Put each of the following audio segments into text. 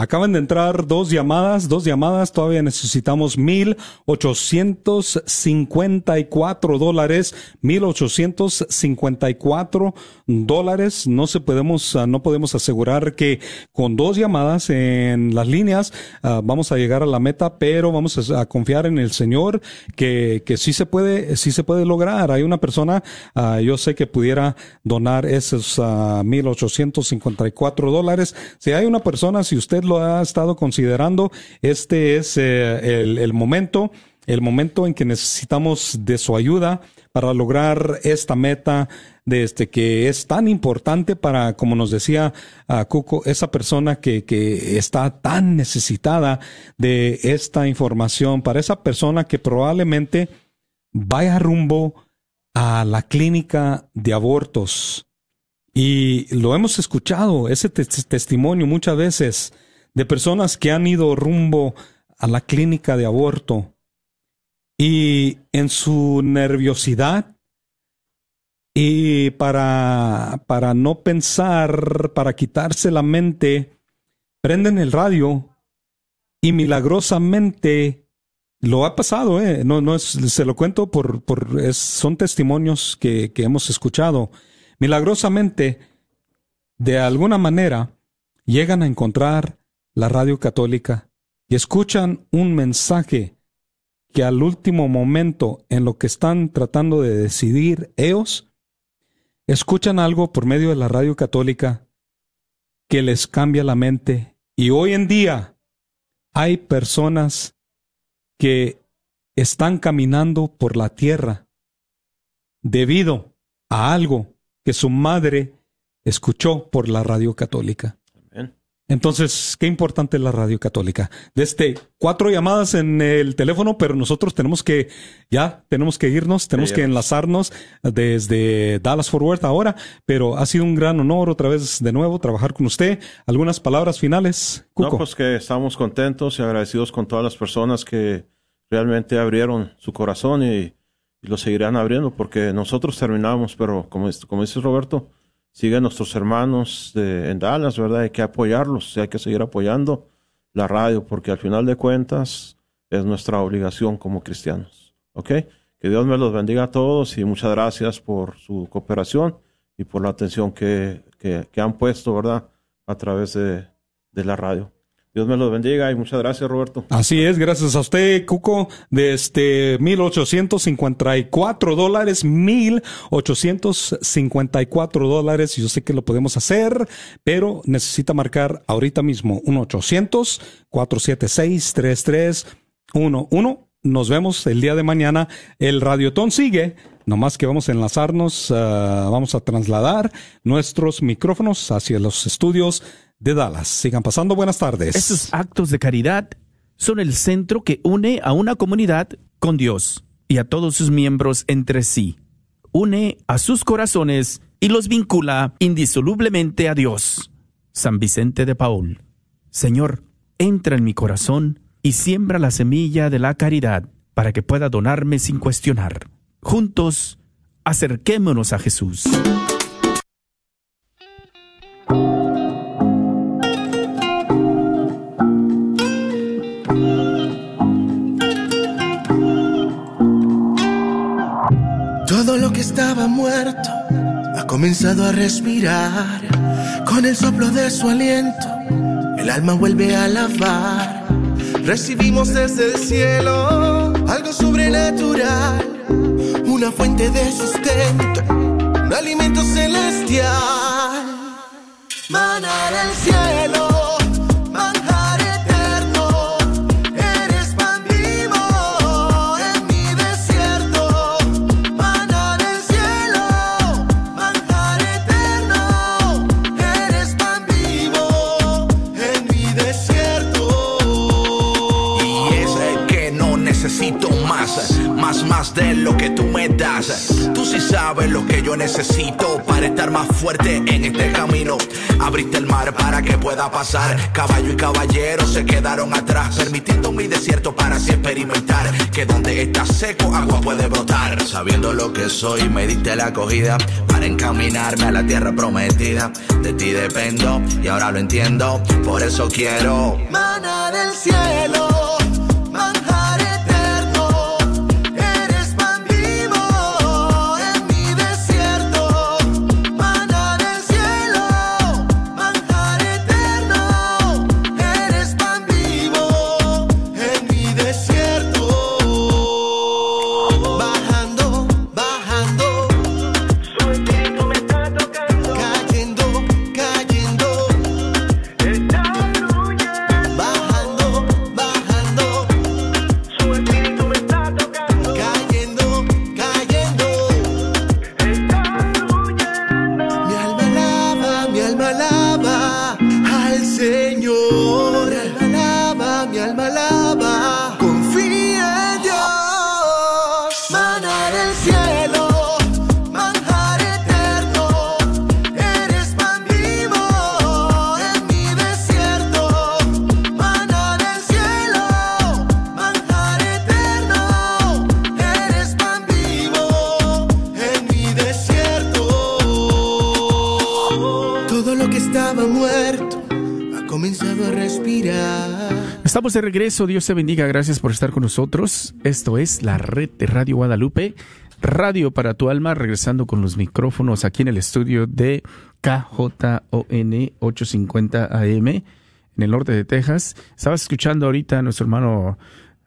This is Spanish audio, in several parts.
Acaban de entrar dos llamadas, dos llamadas, todavía necesitamos mil ochocientos cincuenta y cuatro dólares, mil ochocientos cincuenta y cuatro dólares. No se podemos, ah, no podemos asegurar que con dos llamadas en las líneas ah, vamos a llegar a la meta, pero vamos a, confiar en el Señor que, que sí se puede, sí se puede lograr. Hay una persona, ah, yo sé que pudiera donar esos y cuatro dólares. Si hay una persona, si usted lo ha estado considerando, este es eh, el, momento, el momento en que necesitamos de su ayuda para lograr esta meta de este que es tan importante para, como nos decía a Cuco, esa persona que, que está tan necesitada de esta información, para esa persona que probablemente vaya rumbo a la clínica de abortos. Y lo hemos escuchado, ese testimonio muchas veces de personas que han ido rumbo a la clínica de aborto y en su nerviosidad y para, para no pensar, para quitarse la mente, prenden el radio y milagrosamente lo ha pasado, eh. no, no es, se lo cuento por, por son testimonios que, que hemos escuchado. Milagrosamente, de alguna manera, llegan a encontrar la radio católica y escuchan un mensaje que al último momento en lo que están tratando de decidir ellos, escuchan algo por medio de la radio católica que les cambia la mente. Y hoy en día hay personas que están caminando por la tierra debido a algo que su madre escuchó por la radio católica. Entonces, qué importante es la radio católica. Desde cuatro llamadas en el teléfono, pero nosotros tenemos que, ya, tenemos que irnos, tenemos que enlazarnos desde Dallas Forward ahora, pero ha sido un gran honor otra vez de nuevo trabajar con usted. ¿Algunas palabras finales? No, pues que estamos contentos y agradecidos con todas las personas que realmente abrieron su corazón y, lo seguirán abriendo porque nosotros terminamos, pero como, como dice Roberto, siguen nuestros hermanos de, en Dallas, ¿verdad? Hay que apoyarlos, hay que seguir apoyando la radio, porque al final de cuentas es nuestra obligación como cristianos. ¿Ok? Que Dios me los bendiga a todos y muchas gracias por su cooperación y por la atención que, que, que han puesto, ¿verdad? A través de, de la radio. Dios me los bendiga y muchas gracias, Roberto. Así es, gracias a usted, Cuco, de este 1854 dólares, 1854 dólares. Yo sé que lo podemos hacer, pero necesita marcar ahorita mismo 1-800-476-3311. Nos vemos el día de mañana. El Radiotón sigue. Nomás que vamos a enlazarnos, ah, vamos a trasladar nuestros micrófonos hacia los estudios de Dallas. Sigan pasando buenas tardes. Estos actos de caridad son el centro que une a una comunidad con Dios y a todos sus miembros entre sí. Une a sus corazones y los vincula indisolublemente a Dios. San Vicente de Paul. Señor, entra en mi corazón y siembra la semilla de la caridad para que pueda donarme sin cuestionar. Juntos, acerquémonos a Jesús. Ha comenzado a respirar. Con el soplo de su aliento, el alma vuelve a lavar. Recibimos desde el cielo algo sobrenatural, una fuente de sustento, un alimento celestial. Manar al cielo. Tú sí sabes lo que yo necesito para estar más fuerte en este camino. Abriste el mar para que pueda pasar. Caballo y caballero se quedaron atrás, permitiendo mi desierto para así experimentar. Que donde está seco, agua puede brotar. Sabiendo lo que soy, me diste la acogida para encaminarme a la tierra prometida. De ti dependo y ahora lo entiendo, por eso quiero. Mana del cielo. De regreso, Dios te bendiga, gracias por estar con nosotros. Esto es la red de Radio Guadalupe, Radio para tu alma, regresando con los micrófonos aquí en el estudio de KJON 850 AM en el norte de Texas. Estabas escuchando ahorita a nuestro hermano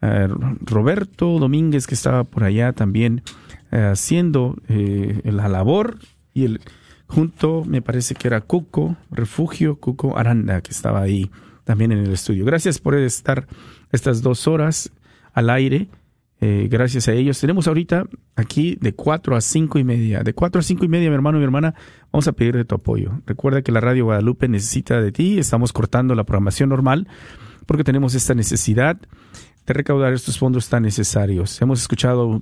eh, Roberto Domínguez que estaba por allá también eh, haciendo eh, la labor y el junto me parece que era Cuco, Refugio, Cuco Aranda que estaba ahí también en el estudio. Gracias por estar estas dos horas al aire. Eh, gracias a ellos. Tenemos ahorita aquí de cuatro a cinco y media. De cuatro a cinco y media, mi hermano y mi hermana, vamos a pedir de tu apoyo. Recuerda que la Radio Guadalupe necesita de ti. Estamos cortando la programación normal porque tenemos esta necesidad de recaudar estos fondos tan necesarios. Hemos escuchado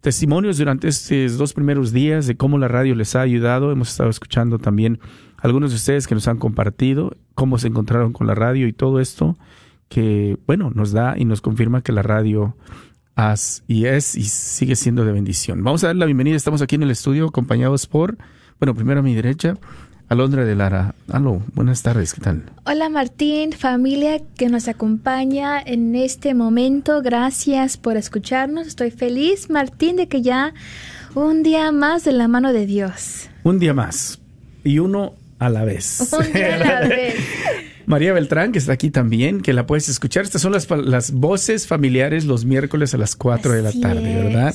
testimonios durante estos dos primeros días de cómo la radio les ha ayudado. Hemos estado escuchando también algunos de ustedes que nos han compartido cómo se encontraron con la radio y todo esto que, bueno, nos da y nos confirma que la radio has, y es y sigue siendo de bendición. Vamos a dar la bienvenida. Estamos aquí en el estudio acompañados por, bueno, primero a mi derecha, Alondra de Lara. Aló, buenas tardes, ¿qué tal? Hola Martín, familia que nos acompaña en este momento. Gracias por escucharnos. Estoy feliz, Martín, de que ya un día más de la mano de Dios. Un día más. Y uno a la vez. María Beltrán, que está aquí también, que la puedes escuchar. Estas son las, las voces familiares los miércoles a las 4 de la tarde, ¿verdad?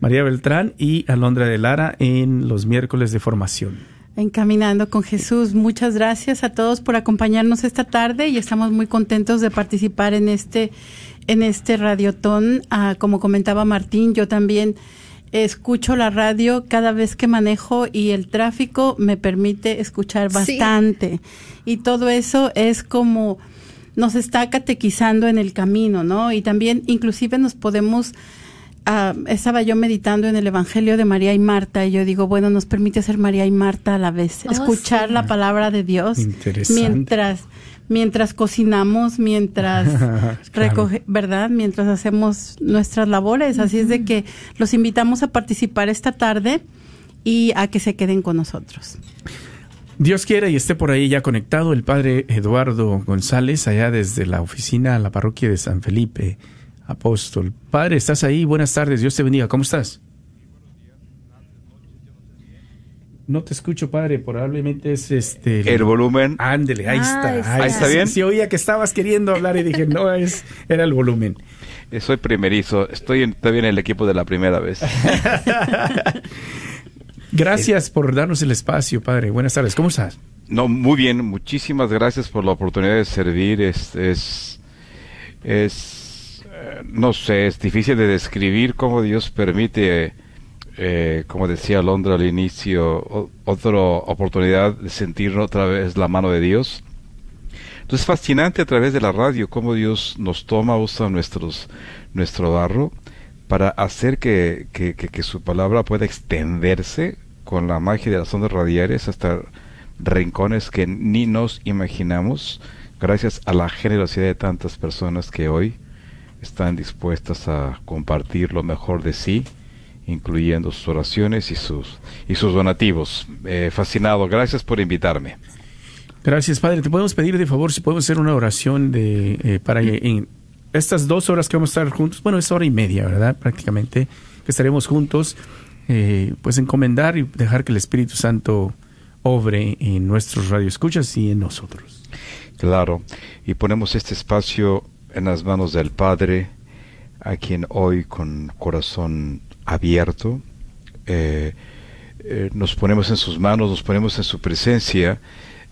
María Beltrán y Alondra de Lara en los miércoles de formación. Encaminando con Jesús. Muchas gracias a todos por acompañarnos esta tarde y estamos muy contentos de participar en este, en este radiotón. Ah, como comentaba Martín, yo también escucho la radio cada vez que manejo y el tráfico me permite escuchar bastante. Y todo eso es como nos está catequizando en el camino, ¿no? Y también inclusive nos podemos... Ah, estaba yo meditando en el Evangelio de María y Marta y yo digo, bueno, nos permite ser María y Marta a la vez, oh, escuchar la palabra de Dios mientras mientras cocinamos, mientras recoge, ¿verdad? Mientras hacemos nuestras labores. Así es de que los invitamos a participar esta tarde y a que se queden con nosotros. Dios quiera y esté por ahí ya conectado el padre Eduardo González, allá desde la oficina a la parroquia de San Felipe, apóstol. Padre, ¿estás ahí? Buenas tardes, Dios te bendiga. ¿Cómo estás? No te escucho, padre. Probablemente es este. El, volumen. Ándele, ahí está. Ahí, está bien. Sí, oía que estabas queriendo hablar y dije, no, es, era el volumen. Eh, soy primerizo. Estoy en, todavía en el equipo de la primera vez. gracias por darnos el espacio, padre. Buenas tardes. ¿Cómo estás? No, muy bien. Muchísimas gracias por la oportunidad de servir. Es, es, es eh, no sé, es difícil de describir cómo Dios permite eh, como decía Londra al inicio, otra oportunidad de sentir otra vez la mano de Dios. Entonces es fascinante a través de la radio cómo Dios nos toma, usa nuestros, nuestro barro para hacer que, que, que, su palabra pueda extenderse con la magia de las ondas radiales hasta rincones que ni nos imaginamos, gracias a la generosidad de tantas personas que hoy están dispuestas a compartir lo mejor de sí, incluyendo sus oraciones y sus, y sus donativos. Eh, fascinado, gracias por invitarme. Gracias, Padre. Te podemos pedir de favor si podemos hacer una oración de eh, para en estas dos horas que vamos a estar juntos. Bueno, es hora y media, ¿verdad? Prácticamente que estaremos juntos, eh, pues encomendar y dejar que el Espíritu Santo obre en nuestros radioescuchas y en nosotros. Claro, y ponemos este espacio en las manos del Padre, a quien hoy con corazón abierto eh, eh, nos ponemos en sus manos, nos ponemos en su presencia,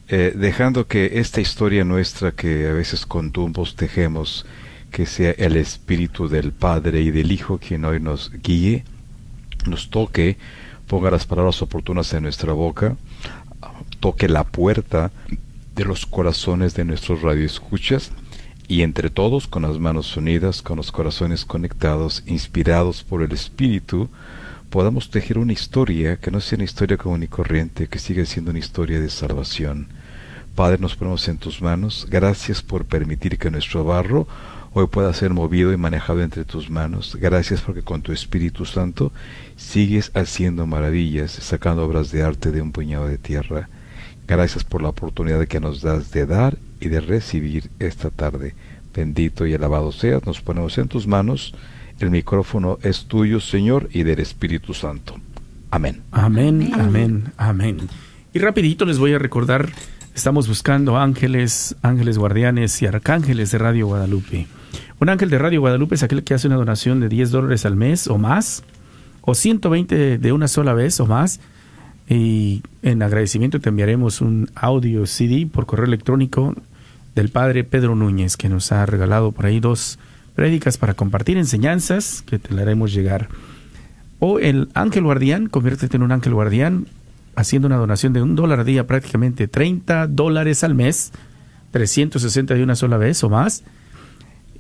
eh, dejando que esta historia nuestra que a veces con tumbos tejemos, que sea el Espíritu del Padre y del Hijo quien hoy nos guíe, nos toque, ponga las palabras oportunas en nuestra boca, toque la puerta de los corazones de nuestros radioescuchas y entre todos, con las manos unidas, con los corazones conectados, inspirados por el Espíritu, podamos tejer una historia que no sea una historia común y corriente, que siga siendo una historia de salvación. Padre, nos ponemos en tus manos. Gracias por permitir que nuestro barro hoy pueda ser movido y manejado entre tus manos. Gracias porque con tu Espíritu Santo sigues haciendo maravillas, sacando obras de arte de un puñado de tierra. Gracias por la oportunidad que nos das de dar y de recibir esta tarde. Bendito y alabado seas, nos ponemos en tus manos. El micrófono es tuyo, Señor, y del Espíritu Santo. Amén. Amén, amén, amén. Y rapidito les voy a recordar, estamos buscando ángeles, ángeles guardianes y arcángeles de Radio Guadalupe. Un ángel de Radio Guadalupe es aquel que hace una donación de 10 dólares al mes o más, o 120 de una sola vez o más, y en agradecimiento te enviaremos un audio CD por correo electrónico del padre Pedro Núñez, que nos ha regalado por ahí dos prédicas para compartir enseñanzas que te le haremos llegar. O el ángel guardián, conviértete en un ángel guardián haciendo una donación de un dólar día, prácticamente 30 dólares al mes, 360 de una sola vez o más.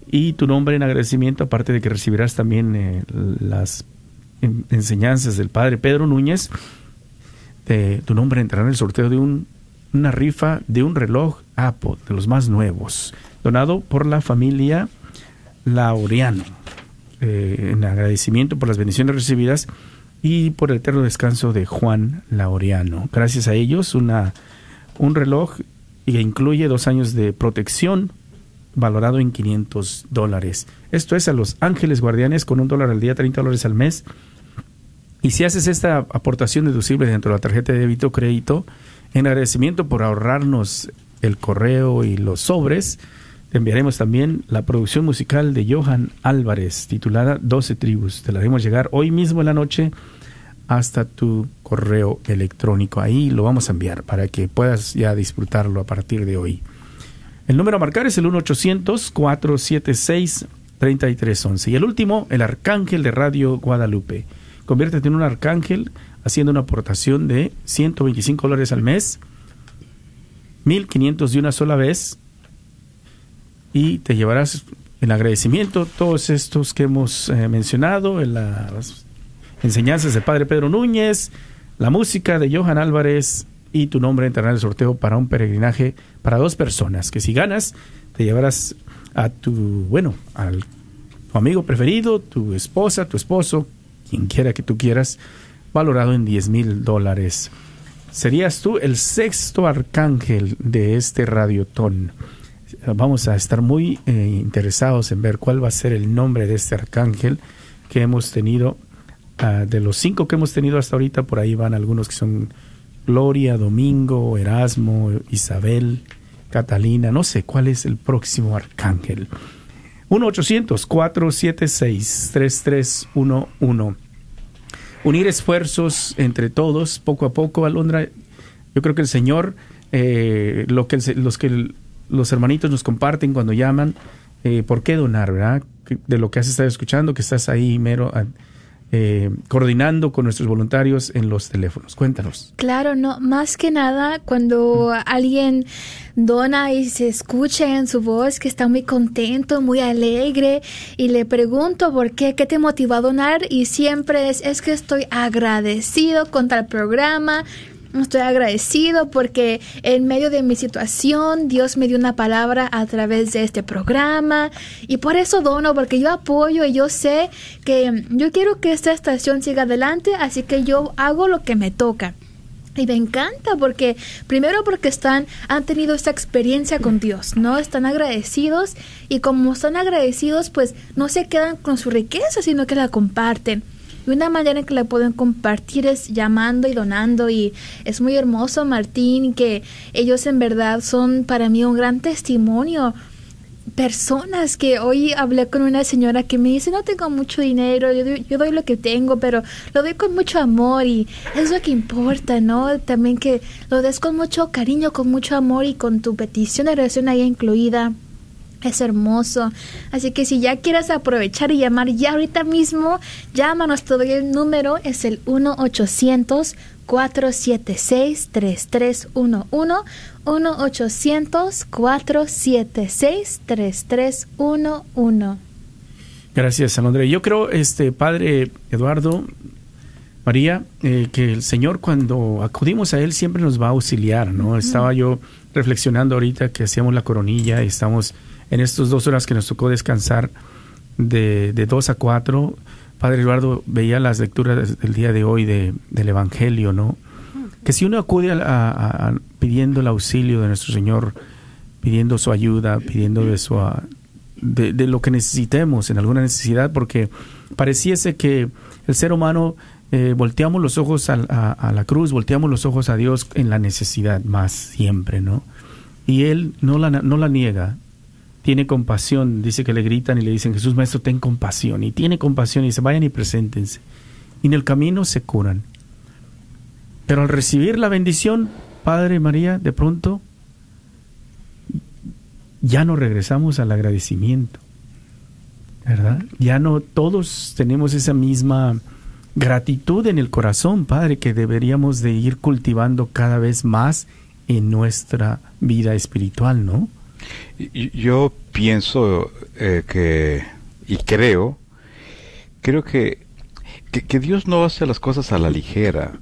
Y tu nombre en agradecimiento, aparte de que recibirás también eh, las enseñanzas del padre Pedro Núñez, tu nombre entrará en el sorteo de un, una rifa de un reloj Apple, de los más nuevos, donado por la familia Laureano, eh, en agradecimiento por las bendiciones recibidas y por el eterno descanso de Juan Laureano. Gracias a ellos, una, un reloj que incluye dos años de protección valorado en 500 dólares. Esto es a los ángeles guardianes con un dólar al día, 30 dólares al mes y si haces esta aportación deducible dentro de la tarjeta de débito o crédito, en agradecimiento por ahorrarnos el correo y los sobres, te enviaremos también la producción musical de Johan Álvarez, titulada 12 tribus. Te la haremos llegar hoy mismo en la noche hasta tu correo electrónico. Ahí lo vamos a enviar para que puedas ya disfrutarlo a partir de hoy. El número a marcar es el 1-800-476-3311. Y el último, el Arcángel de Radio Guadalupe. Conviértete en un arcángel haciendo una aportación de 125 dólares al mes, 1500 de una sola vez, y te llevarás en agradecimiento todos estos que hemos eh, mencionado, en las enseñanzas del Padre Pedro Núñez, la música de Johan Álvarez y tu nombre en el sorteo para un peregrinaje para dos personas, que si ganas te llevarás a tu, bueno, al tu amigo preferido, tu esposa, tu esposo, quien quiera que tú quieras, valorado en 10 mil dólares. Serías tú el sexto arcángel de este radiotón. Vamos a estar muy eh, interesados en ver cuál va a ser el nombre de este arcángel que hemos tenido. Ah, de los cinco que hemos tenido hasta ahorita, por ahí van algunos que son Gloria, Domingo, Erasmo, Isabel, Catalina. No sé cuál es el próximo arcángel. 1-800-476-3311. Unir esfuerzos entre todos, poco a poco, Alondra. Yo creo que el Señor, eh, lo que los que los hermanitos nos comparten cuando llaman, eh, ¿por qué donar, verdad? De lo que has estado escuchando, que estás ahí mero eh, coordinando con nuestros voluntarios en los teléfonos. Cuéntanos. Claro, no, más que nada cuando alguien dona y se escucha en su voz que está muy contento, muy alegre y le pregunto por qué, qué te motivó a donar y siempre es, es que estoy agradecido contra el programa, Estoy agradecido porque en medio de mi situación Dios me dio una palabra a través de este programa y por eso dono porque yo apoyo y yo sé que yo quiero que esta estación siga adelante, así que yo hago lo que me toca. Y me encanta porque, primero porque están, han tenido esta experiencia con Dios, ¿no? Están agradecidos y como están agradecidos, pues no se quedan con su riqueza, sino que la comparten. Y una manera en que la pueden compartir es llamando y donando. Y es muy hermoso, Martín, que ellos en verdad son para mí un gran testimonio personas que hoy hablé con una señora que me dice no tengo mucho dinero, yo doy, lo que tengo, pero lo doy con mucho amor y es lo que importa, ¿no? También que lo des con mucho cariño, con mucho amor y con tu petición de oración ahí incluida. Es hermoso. Así que si ya quieres aprovechar y llamar ya ahorita mismo, llámanos. Todavía el número es el 1-800-476-3311. 1-800-476-3311. Gracias, Alondre. Yo creo, este padre Eduardo, María, eh, que el Señor cuando acudimos a Él siempre nos va a auxiliar, ¿no? Estaba yo reflexionando ahorita que hacíamos la coronilla y estamos en estas dos horas que nos tocó descansar de, de dos a cuatro, Padre Eduardo veía las lecturas del día de hoy de, del Evangelio, ¿no? Que si uno acude a, pidiendo el auxilio de nuestro Señor, pidiendo su ayuda, pidiendo de, su, de, de, lo que necesitemos, en alguna necesidad, porque pareciese que el ser humano eh, volteamos los ojos a, a, la cruz, volteamos los ojos a Dios en la necesidad más siempre, ¿no? Y Él no la, no la niega, tiene compasión, dice que le gritan y le dicen, Jesús Maestro, ten compasión. Y tiene compasión y dice, vayan y preséntense. Y en el camino se curan. Pero al recibir la bendición, Padre María, de pronto ya no regresamos al agradecimiento. ¿Verdad? Ya no todos tenemos esa misma gratitud en el corazón, Padre, que deberíamos de ir cultivando cada vez más en nuestra vida espiritual, ¿no? Yo pienso eh, que, y creo, creo que, que, Dios no hace las cosas a la ligera.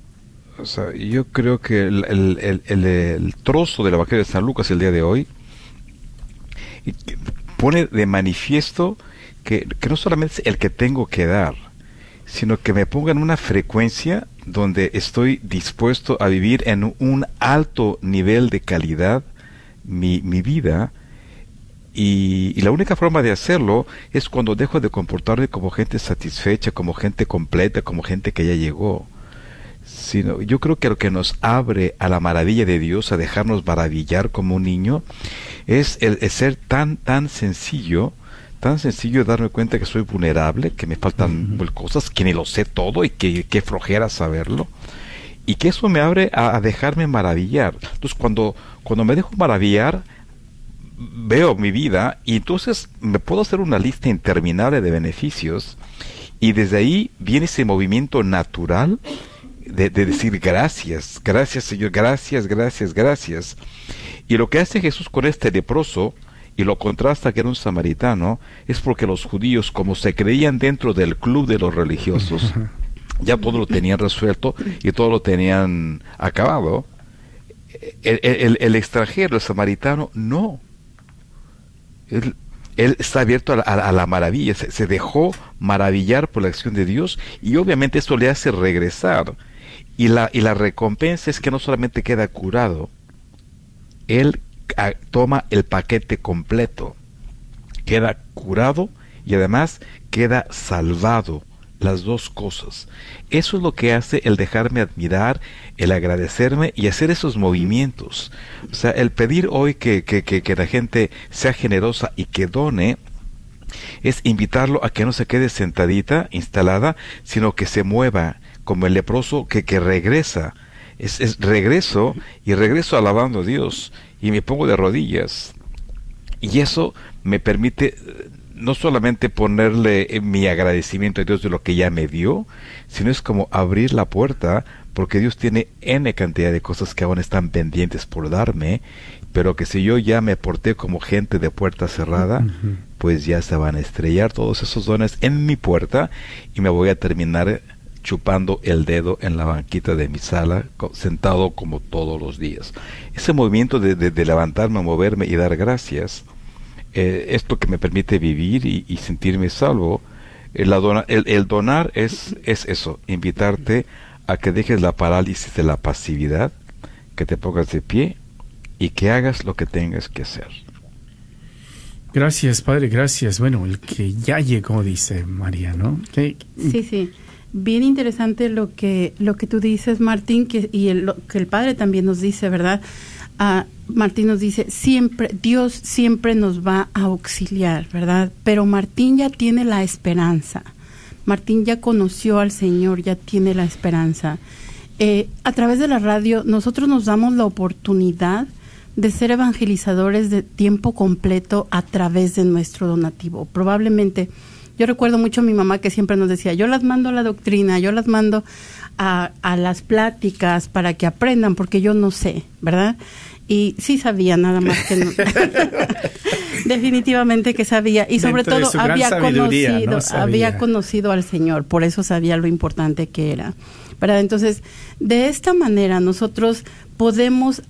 O sea, yo creo que el, el, el, el trozo del Evangelio de San Lucas el día de hoy pone de manifiesto que, que no solamente es el que tengo que dar, sino que me ponga en una frecuencia donde estoy dispuesto a vivir en un alto nivel de calidad mi, mi vida y, la única forma de hacerlo es cuando dejo de comportarme como gente satisfecha, como gente completa, como gente que ya llegó. Sino, yo creo que lo que nos abre a la maravilla de Dios, a dejarnos maravillar como un niño, es el, ser tan, tan sencillo, tan sencillo darme cuenta que soy vulnerable, que me faltan cosas, que ni lo sé todo y que, que flojera saberlo. Y que eso me abre a, dejarme maravillar. Entonces, cuando, cuando me dejo maravillar, veo mi vida y entonces me puedo hacer una lista interminable de beneficios y desde ahí viene ese movimiento natural de, decir gracias, gracias Señor, gracias, gracias, gracias. Y lo que hace Jesús con este leproso, y lo contrasta que era un samaritano, es porque los judíos, como se creían dentro del club de los religiosos, ya todo lo tenían resuelto y todo lo tenían acabado. El, extranjero, el samaritano, no él, está abierto a la, maravilla, se, dejó maravillar por la acción de Dios y obviamente esto le hace regresar. Y la, y la recompensa es que no solamente queda curado, Él toma el paquete completo, queda curado y además queda salvado las dos cosas. Eso es lo que hace el dejarme admirar, el agradecerme y hacer esos movimientos. O sea, el pedir hoy que, que, que, la gente sea generosa y que done, es invitarlo a que no se quede sentadita, instalada, sino que se mueva, como el leproso que, que regresa. Es, es regreso y regreso alabando a Dios y me pongo de rodillas. Y eso me permite no solamente ponerle eh, mi agradecimiento a Dios de lo que ya me dio, sino es como abrir la puerta porque Dios tiene N cantidad de cosas que aún están pendientes por darme, pero que si yo ya me porté como gente de puerta cerrada, pues ya se van a estrellar todos esos dones en mi puerta y me voy a terminar chupando el dedo en la banquita de mi sala, sentado como todos los días. Ese movimiento de, de, levantarme, moverme y dar gracias, eh, es lo que me permite vivir y, sentirme salvo. El, el, donar es, es eso, invitarte a que dejes la parálisis de la pasividad, que te pongas de pie y que hagas lo que tengas que hacer. Gracias, Padre, gracias. Bueno, el que ya llegó, dice María, ¿no? Sí, sí. Bien interesante lo que, lo que tú dices, Martín, que, y el, lo que el Padre también nos dice, ¿verdad? Martín nos dice, siempre, Dios siempre nos va a auxiliar, ¿verdad? Pero Martín ya tiene la esperanza. Martín ya conoció al Señor, ya tiene la esperanza. Eh, a través de la radio, nosotros nos damos la oportunidad de ser evangelizadores de tiempo completo a través de nuestro donativo. Probablemente, yo recuerdo mucho a mi mamá que siempre nos decía, yo las mando a la doctrina, yo las mando a, a las pláticas para que aprendan, porque yo no sé, ¿verdad? Y sí sabía, nada más que no. Definitivamente que sabía. Y sobre todo había conocido, había conocido al Señor, por eso sabía lo importante que era. ¿verdad? Entonces, de esta manera nosotros podemos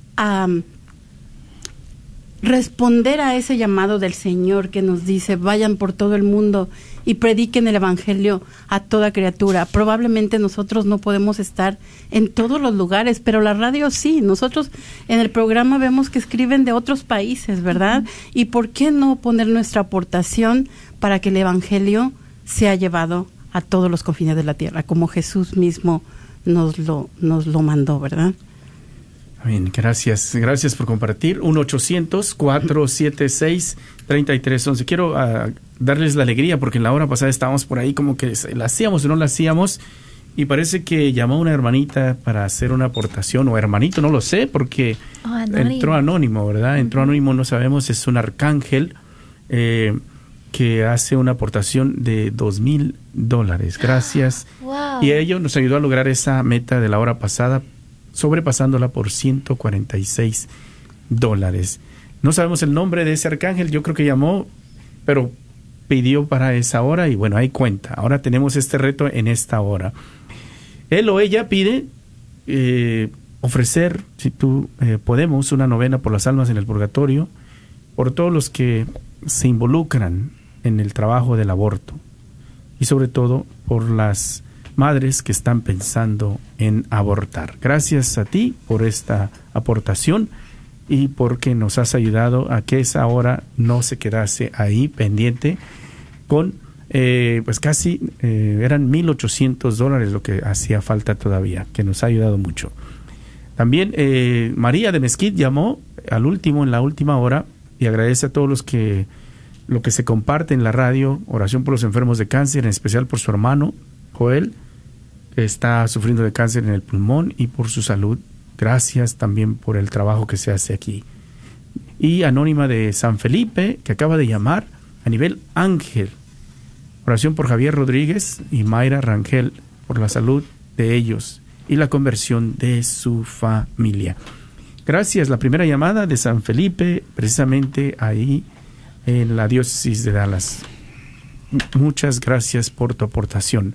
responder a ese llamado del Señor que nos dice, vayan por todo el mundo y prediquen el Evangelio a toda criatura. Probablemente nosotros no podemos estar en todos los lugares, pero la radio sí. Nosotros en el programa vemos que escriben de otros países, ¿verdad? ¿Y por qué no poner nuestra aportación para que el Evangelio sea llevado a todos los confines de la tierra, como Jesús mismo nos lo, nos lo mandó, ¿verdad? Bien, gracias. Gracias por compartir. 1-800-476-3311. Quiero uh, darles la alegría porque en la hora pasada estábamos por ahí como que la hacíamos o no la hacíamos. Y parece que llamó una hermanita para hacer una aportación, o hermanito, no lo sé, porque oh, entró anónimo, ¿verdad? Entró anónimo, no sabemos, es un arcángel eh, que hace una aportación de dos mil dólares. Gracias. Y ello nos ayudó a lograr esa meta de la hora pasada sobrepasándola por 146 dólares. No sabemos el nombre de ese arcángel, yo creo que llamó, pero pidió para esa hora y bueno, hay cuenta. Ahora tenemos este reto en esta hora. Él o ella pide eh, ofrecer, si tú eh, podemos, una novena por las almas en el purgatorio, por todos los que se involucran en el trabajo del aborto y sobre todo por las madres que están pensando en abortar. Gracias a ti por esta aportación y porque nos has ayudado a que esa hora no se quedase ahí pendiente con eh, pues casi eh, eran 1.800 dólares lo que hacía falta todavía, que nos ha ayudado mucho. También eh, María de Mezquit llamó al último, en la última hora, y agradece a todos los que lo que se comparte en la radio, oración por los enfermos de cáncer, en especial por su hermano Joel, está sufriendo de cáncer en el pulmón y por su salud. Gracias también por el trabajo que se hace aquí. Y Anónima de San Felipe, que acaba de llamar a nivel ángel. Oración por Javier Rodríguez y Mayra Rangel por la salud de ellos y la conversión de su familia. Gracias. La primera llamada de San Felipe, precisamente ahí en la diócesis de Dallas. Muchas gracias por tu aportación.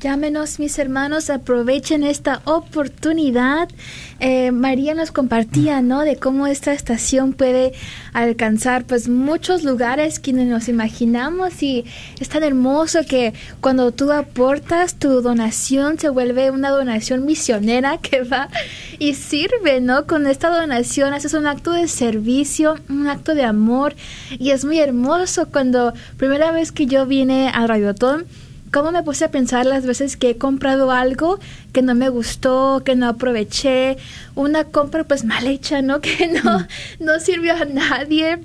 Llámenos mis hermanos, aprovechen esta oportunidad. Eh, María nos compartía, ¿no? De cómo esta estación puede alcanzar pues muchos lugares que nos imaginamos y es tan hermoso que cuando tú aportas tu donación se vuelve una donación misionera que va y sirve, ¿no? Con esta donación haces un acto de servicio, un acto de amor y es muy hermoso cuando primera vez que yo vine al Radiotón cómo me puse a pensar las veces que he comprado algo que no me gustó, que no aproveché, una compra pues mal hecha, ¿no? Que no, no sirvió a nadie.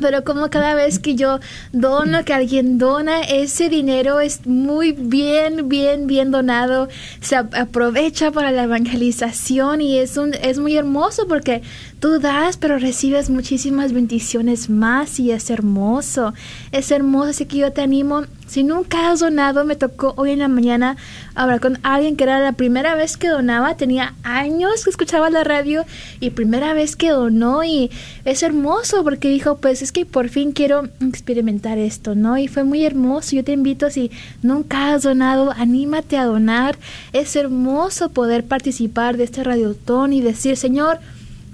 pero como cada vez que yo dono, que alguien dona, ese dinero es muy bien, bien, bien donado, se aprovecha para la evangelización y es, un, es muy hermoso porque tú das, pero recibes muchísimas bendiciones más y es hermoso, es hermoso, así que yo te animo si nunca has donado, me tocó hoy en la mañana hablar con alguien que era la primera vez que donaba, tenía años que escuchaba la radio y primera vez que donó y es hermoso porque dijo, pues es que por fin quiero experimentar esto, ¿no? Y fue muy hermoso. Yo te invito, si nunca has donado, anímate a donar. Es hermoso poder participar de este radiotón y decir, Señor,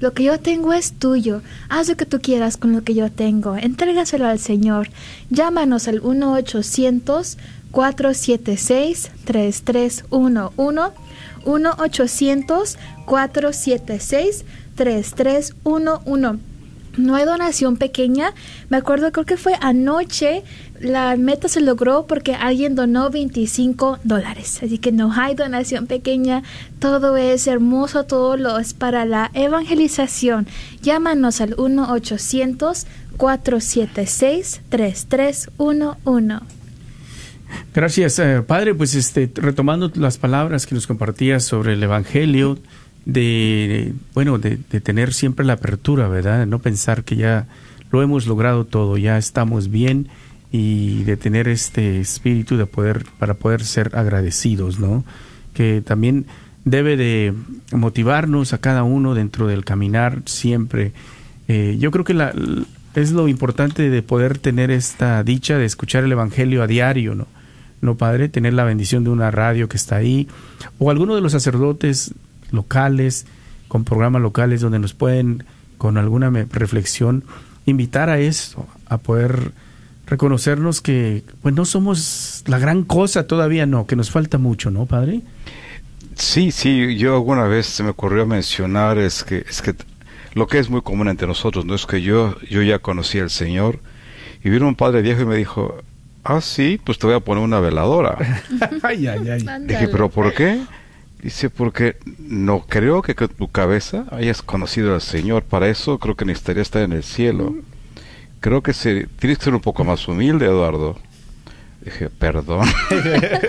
lo que yo tengo es tuyo. Haz lo que tú quieras con lo que yo tengo. Entrégaselo al Señor. Llámanos al 1-800-476-3311. 1-800-476-3311. No hay donación pequeña. Me acuerdo, creo que fue anoche la meta se logró porque alguien donó 25 dólares. Así que no hay donación pequeña, todo es hermoso, todo lo es para la evangelización. Llámanos al 1-800-476-3311. Gracias, eh, Padre. Pues este, retomando las palabras que nos compartías sobre el Evangelio, de, bueno, de, de tener siempre la apertura, ¿verdad? De no pensar que ya lo hemos logrado todo, ya estamos bien y de tener este espíritu de poder para poder ser agradecidos, ¿no? Que también debe de motivarnos a cada uno dentro del caminar siempre. Eh, yo creo que la, es lo importante de poder tener esta dicha de escuchar el Evangelio a diario, ¿no? No, Padre, tener la bendición de una radio que está ahí, o alguno de los sacerdotes locales, con programas locales donde nos pueden, con alguna reflexión, invitar a eso, a poder reconocernos que pues no somos la gran cosa todavía, no, que nos falta mucho, ¿no, padre? Sí, sí, yo alguna vez se me ocurrió mencionar es que es que lo que es muy común entre nosotros, no es que yo yo ya conocí al Señor y vino un padre viejo y me dijo, "Ah, sí, pues te voy a poner una veladora." ay, ay, ay. Dije, "¿Pero por qué?" Dice, porque no creo que con tu cabeza hayas conocido al Señor. Para eso creo que necesitaría estar en el cielo creo que se, tienes que ser un poco más humilde, Eduardo. Dije, perdón.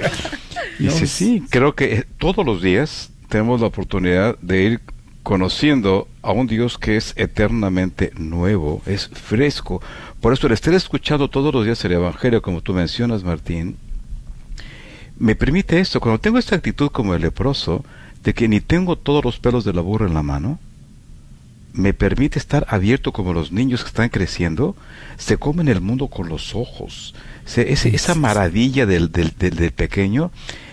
Dice, sí, creo que todos los días tenemos la oportunidad de ir conociendo a un Dios que es eternamente nuevo, es fresco. Por eso el estar escuchando todos los días el Evangelio, como tú mencionas, Martín, me permite esto. Cuando tengo esta actitud como el leproso, de que ni tengo todos los pelos de la burra en la mano, me permite estar abierto como los niños que están creciendo, se comen el mundo con los ojos. esa maravilla del, del, del, pequeño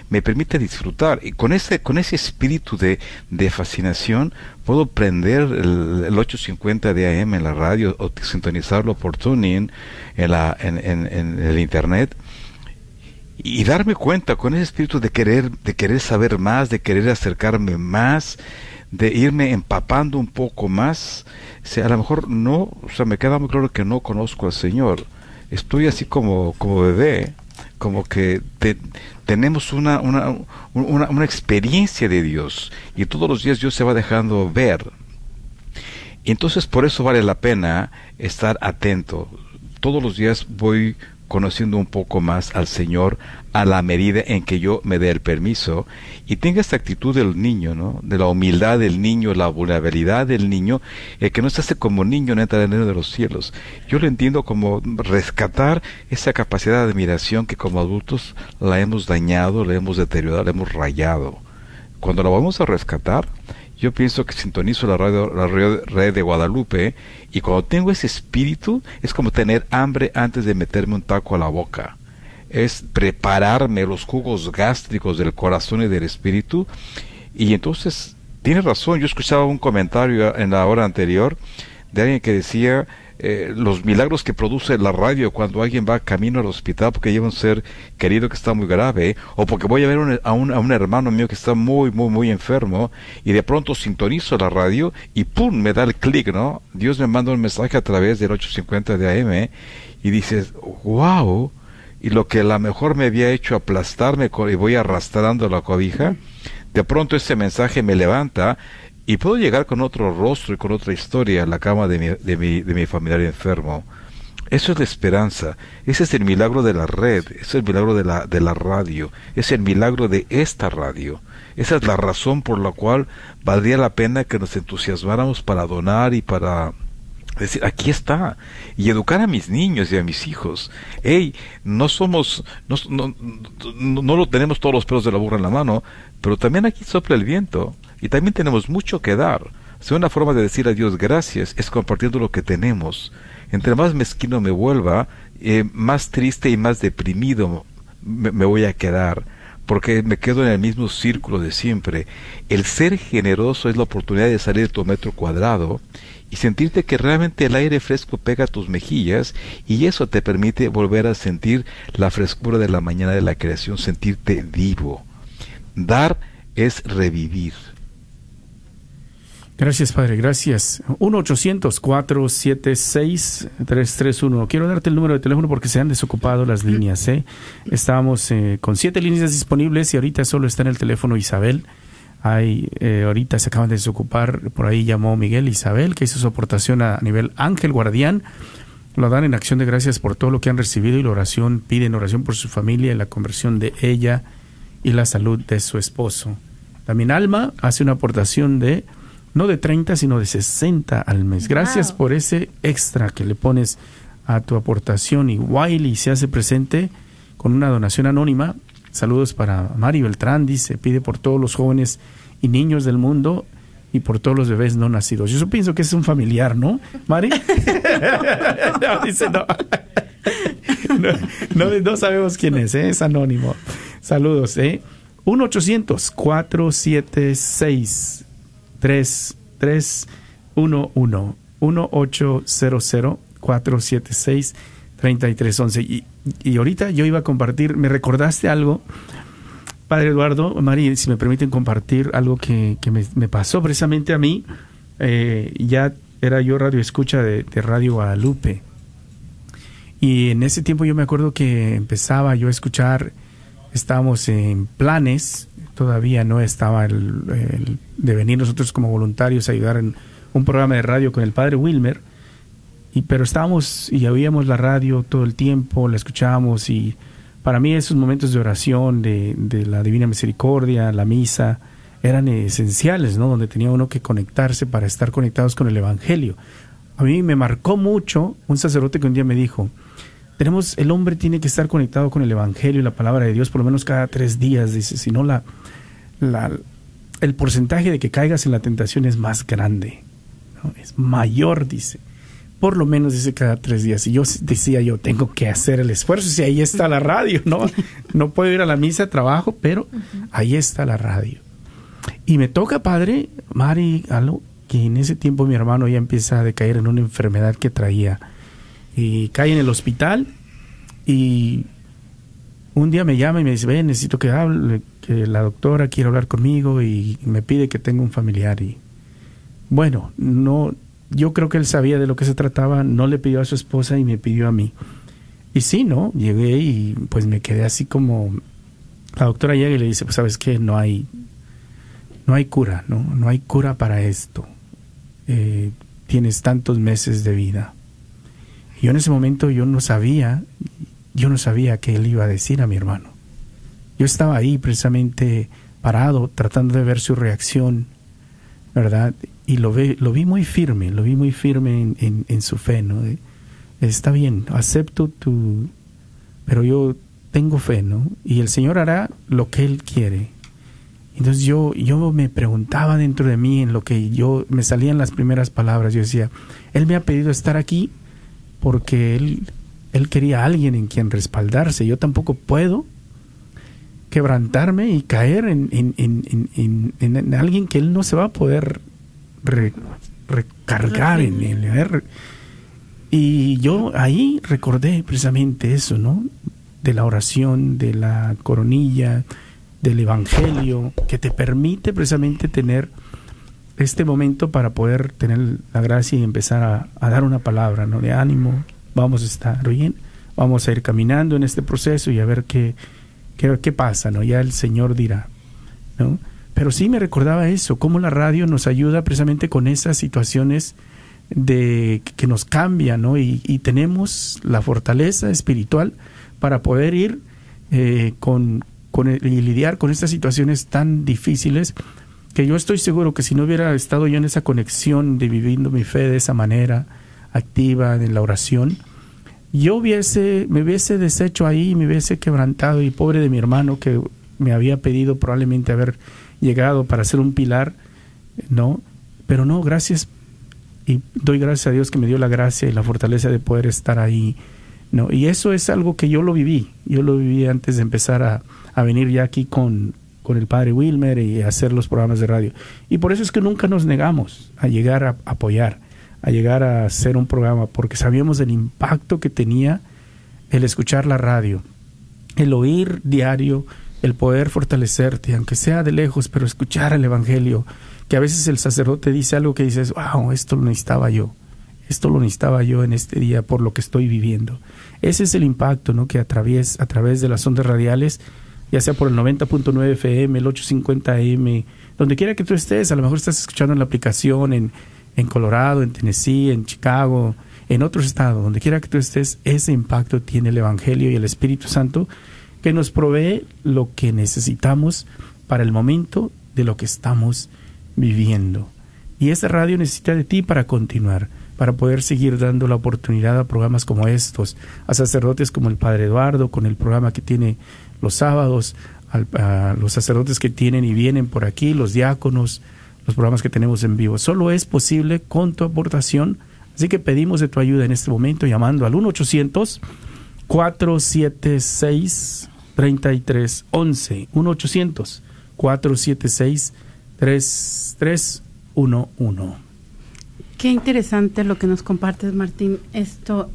me permite disfrutar y con ese, con ese espíritu de, de fascinación puedo prender el, 850 de AM en la radio o sintonizarlo por tuning en, la, en, en, en el internet y darme cuenta con ese espíritu de querer, de querer saber más, de querer acercarme más, de irme empapando un poco más. a lo mejor no, o sea, me queda muy claro que no conozco al Señor. Estoy así como, como bebé, como que tenemos una, una, una, una experiencia de Dios y todos los días Dios se va dejando ver. Y entonces por eso vale la pena estar atento. Todos los días voy conociendo un poco más al Señor a la medida en que yo me dé el permiso y tenga esta actitud del niño, ¿no? De la humildad del niño, la vulnerabilidad del niño, el que no se hace como niño en el reino de los cielos. Yo lo entiendo como rescatar esa capacidad de admiración que como adultos la hemos dañado, la hemos deteriorado, la hemos rayado. Cuando la vamos a rescatar, yo pienso que sintonizo la radio, la red de Guadalupe y cuando tengo ese espíritu es como tener hambre antes de meterme un taco a la boca. Es prepararme los jugos gástricos del corazón y del espíritu. Y entonces, tiene razón, yo escuchaba un comentario en la hora anterior de alguien que decía eh, los milagros que produce la radio cuando alguien va camino al hospital porque lleva un ser querido que está muy grave, o porque voy a ver a, un, a un hermano mío que está muy, muy, muy enfermo, y de pronto sintonizo la radio y ¡pum! me da el clic, ¿no? Dios me manda un mensaje a través del 850 de AM y dices, wow, y lo que a lo mejor me había hecho aplastarme y voy arrastrando la cobija, de pronto ese mensaje me levanta y puedo llegar con otro rostro y con otra historia a la cama de mi, de mi, de mi familiar enfermo. Eso es la esperanza, ese es el milagro de la red, ese es el milagro de la, de la radio, es el milagro de esta radio. Esa es la razón por la cual valdría la pena que nos entusiasmáramos para donar y para decir, aquí está, y educar a mis niños y a mis hijos. Hey, no somos, no, no, no, lo tenemos todos los pelos de la burra en la mano, pero también aquí sopla el viento y también tenemos mucho que dar. Si una forma de decir a Dios gracias es compartiendo lo que tenemos. Entre más mezquino me vuelva, eh, más triste y más deprimido me voy a quedar porque me quedo en el mismo círculo de siempre. El ser generoso es la oportunidad de salir de tu metro cuadrado y sentirte que realmente el aire fresco pega a tus mejillas y eso te permite volver a sentir la frescura de la mañana de la creación, sentirte vivo. Dar es revivir. Gracias, Padre, gracias. 1-800-476-331. Quiero darte el número de teléfono porque se han desocupado las líneas. ¿eh? Estábamos eh, con siete líneas disponibles y ahorita solo está en el teléfono Isabel. Hay, eh, ahorita se acaban de desocupar, por ahí llamó Miguel Isabel, que hizo su aportación a nivel ángel guardián. Lo dan en acción de gracias por todo lo que han recibido y la oración, piden oración por su familia y la conversión de ella y la salud de su esposo. También Alma hace una aportación de no de 30, sino de 60 al mes. Gracias por ese extra que le pones a tu aportación. Y Wiley se hace presente con una donación anónima. Saludos para Mari Beltrán, dice, pide por todos los jóvenes y niños del mundo y por todos los bebés no nacidos. Yo pienso que es un familiar, ¿no, Mari? no, dice no. no. sabemos quién es, ¿eh? es anónimo. Saludos, ¿eh? 1-800-476 3 3 1 1 1 8 0 0 4 7 6 33 11 y, y ahorita yo iba a compartir me recordaste algo Padre Eduardo, Mari, si me permiten compartir algo que, que me, me, pasó precisamente a mí, eh, ya era yo radio escucha de, de, Radio Guadalupe. Y en ese tiempo yo me acuerdo que empezaba yo a escuchar, estábamos en planes, todavía no estaba el, de venir nosotros como voluntarios a ayudar en un programa de radio con el padre Wilmer, y, pero estábamos y oíamos la radio todo el tiempo, la escuchábamos y para mí esos momentos de oración, de, de la Divina Misericordia, la misa, eran esenciales, ¿no? Donde tenía uno que conectarse para estar conectados con el Evangelio. A mí me marcó mucho un sacerdote que un día me dijo, tenemos, el hombre tiene que estar conectado con el Evangelio y la palabra de Dios por lo menos cada tres días, dice, si no la, la, el porcentaje de que caigas en la tentación es más grande, es mayor, dice. Por lo menos dice cada tres días. Y yo decía yo, tengo que hacer el esfuerzo. Si ahí está la radio, ¿no? No puedo ir a la misa, trabajo, pero ahí está la radio. Y me toca, padre, Mari, algo que en ese tiempo mi hermano ya empieza a decaer en una enfermedad que traía. Y cae en el hospital y un día me llama y me dice, ven, necesito que hable, que la doctora quiere hablar conmigo y me pide que tenga un familiar. Y bueno, no, yo creo que él sabía de lo que se trataba, no le pidió a su esposa y me pidió a mí. Y sí, ¿no? Llegué y pues me quedé así como... La doctora llega y le dice, pues sabes qué, no hay, no hay cura, ¿no? No hay cura para esto. Eh, tienes tantos meses de vida. Yo en ese momento yo no sabía, yo no sabía qué él iba a decir a mi hermano. Yo estaba ahí precisamente parado, tratando de ver su reacción, ¿verdad? Y lo, ve, lo vi muy firme, lo vi muy firme en, en, su fe, ¿no? Está bien, acepto tu... Pero yo tengo fe, ¿no? Y el Señor hará lo que Él quiere. Entonces yo, yo me preguntaba dentro de mí en lo que yo me salían las primeras palabras. Yo decía, Él me ha pedido estar aquí porque Él él quería a alguien en quien respaldarse. Yo tampoco puedo quebrantarme y caer en, en, alguien que él no se va a poder recargar en él. Y yo ahí recordé precisamente eso, ¿no? De la oración, de la coronilla, del evangelio, que te permite precisamente tener este momento para poder tener la gracia y empezar a, dar una palabra, ¿no? De ánimo, vamos a estar bien, vamos a ir caminando en este proceso y a ver qué, qué, pasa, ¿no? Ya el Señor dirá, ¿no? Pero sí me recordaba eso, cómo la radio nos ayuda precisamente con esas situaciones de que nos cambia, ¿no? Y, tenemos la fortaleza espiritual para poder ir eh, con, con y lidiar con estas situaciones tan difíciles que yo estoy seguro que si no hubiera estado yo en esa conexión de viviendo mi fe de esa manera activa en la oración, yo hubiese, me hubiese deshecho ahí, me hubiese quebrantado y pobre de mi hermano que me había pedido probablemente haber llegado para ser un pilar, ¿no? Pero no, gracias y doy gracias a Dios que me dio la gracia y la fortaleza de poder estar ahí, ¿no? Y eso es algo que yo lo viví, yo lo viví antes de empezar a, a venir ya aquí con, con el padre Wilmer y hacer los programas de radio. Y por eso es que nunca nos negamos a llegar a apoyar a llegar a hacer un programa, porque sabíamos del impacto que tenía el escuchar la radio, el oír diario, el poder fortalecerte, aunque sea de lejos, pero escuchar el Evangelio, que a veces el sacerdote dice algo que dices, wow, esto lo necesitaba yo, esto lo necesitaba yo en este día por lo que estoy viviendo. Ese es el impacto ¿no? que a través, a través de las ondas radiales, ya sea por el 90.9 FM, el 850 M, donde quiera que tú estés, a lo mejor estás escuchando en la aplicación, en, en Colorado, en Tennessee, en Chicago, en otros estados, donde quiera que tú estés, ese impacto tiene el Evangelio y el Espíritu Santo que nos provee lo que necesitamos para el momento de lo que estamos viviendo. Y esa radio necesita de ti para continuar, para poder seguir dando la oportunidad a programas como estos, a sacerdotes como el Padre Eduardo, con el programa que tiene los sábados, a los sacerdotes que tienen y vienen por aquí, los diáconos, los programas que tenemos en vivo. Solo es posible con tu aportación. Así que pedimos de tu ayuda en este momento llamando al 1-800-476-3311. 1-800-476-3311. Qué interesante lo que nos compartes, Martín. Esto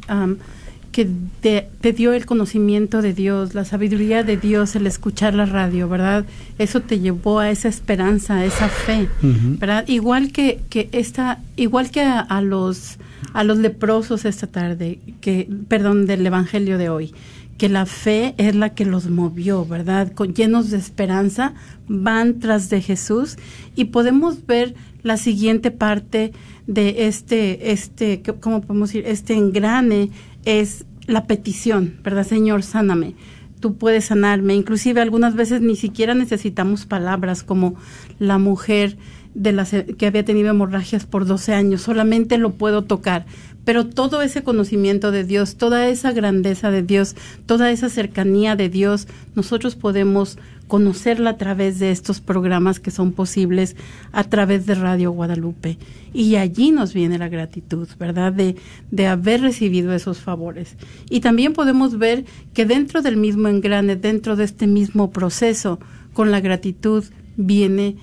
que te, dio el conocimiento de Dios, la sabiduría de Dios, el escuchar la radio, ¿verdad? Eso te llevó a esa esperanza, a esa fe, ¿verdad? Igual que, que esta, igual que a, los a los leprosos esta tarde, que, perdón, del evangelio de hoy, que la fe es la que los movió, ¿verdad? Con, llenos de esperanza, van tras de Jesús y podemos ver la siguiente parte de este, este, ¿cómo podemos decir? Este engrane es la petición, ¿verdad? Señor, sáname. Tú puedes sanarme. Inclusive algunas veces ni siquiera necesitamos palabras como la mujer de la, que había tenido hemorragias por 12 años. Solamente lo puedo tocar. Pero todo ese conocimiento de Dios, toda esa grandeza de Dios, toda esa cercanía de Dios, nosotros podemos conocerla a través de estos programas que son posibles a través de Radio Guadalupe. Y allí nos viene la gratitud, ¿verdad? De, de haber recibido esos favores. Y también podemos ver que dentro del mismo engrane, dentro de este mismo proceso, con la gratitud viene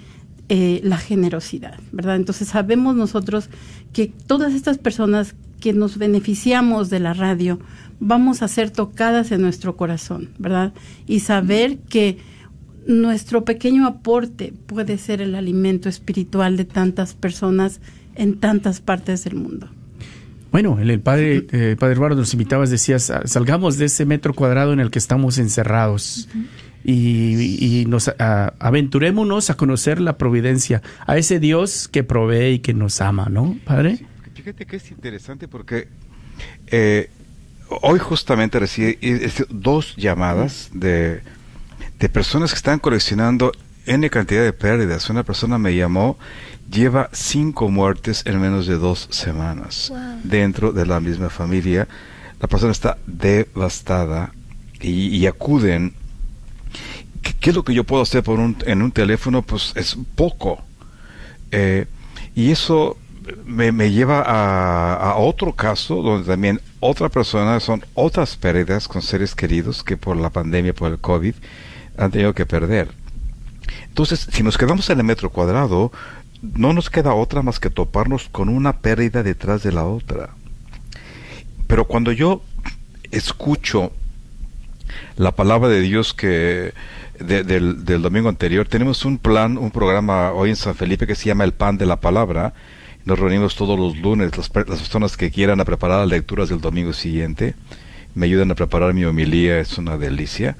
eh, la generosidad, ¿verdad? Entonces sabemos nosotros que todas estas personas que nos beneficiamos de la radio, vamos a ser tocadas en nuestro corazón, ¿verdad? Y saber que nuestro pequeño aporte puede ser el alimento espiritual de tantas personas en tantas partes del mundo. Bueno, el, padre, eh, padre Eduardo nos invitabas, decías, salgamos de ese metro cuadrado en el que estamos encerrados y, nos aventurémonos a conocer la providencia, a ese Dios que provee y que nos ama, ¿no, padre? Fíjate que es interesante porque eh, hoy justamente recibí dos llamadas de de personas que están coleccionando N cantidad de pérdidas. Una persona me llamó, lleva cinco muertes en menos de dos semanas dentro de la misma familia. La persona está devastada y, acuden. ¿Qué, es lo que yo puedo hacer por un, en un teléfono? Pues es poco. Eh, y eso me, lleva a, a, otro caso donde también otra persona son otras pérdidas con seres queridos que por la pandemia, por el COVID, han tenido que perder. Entonces, si nos quedamos en el metro cuadrado, no nos queda otra más que toparnos con una pérdida detrás de la otra. Pero cuando yo escucho la palabra de Dios que del, del, domingo anterior, tenemos un plan, un programa hoy en San Felipe que se llama El Pan de la Palabra. Nos reunimos todos los lunes, las, las personas que quieran a preparar las lecturas del domingo siguiente. Me ayudan a preparar mi homilía, es una delicia.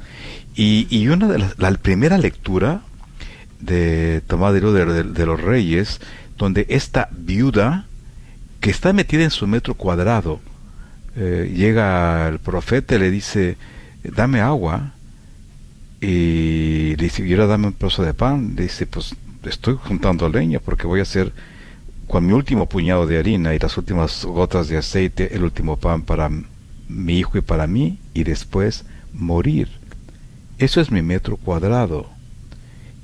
Y, una de las, la primera lectura de Tomás de, de, los Reyes, donde esta viuda que está metida en su metro cuadrado. Eh, llega el profeta y le dice, dame agua. Y le dice, y ahora dame un trozo de pan. Le dice, pues estoy juntando leña porque voy a hacer con mi último puñado de harina y las últimas gotas de aceite el último pan para mi hijo y para mí y después morir. Eso es mi metro cuadrado.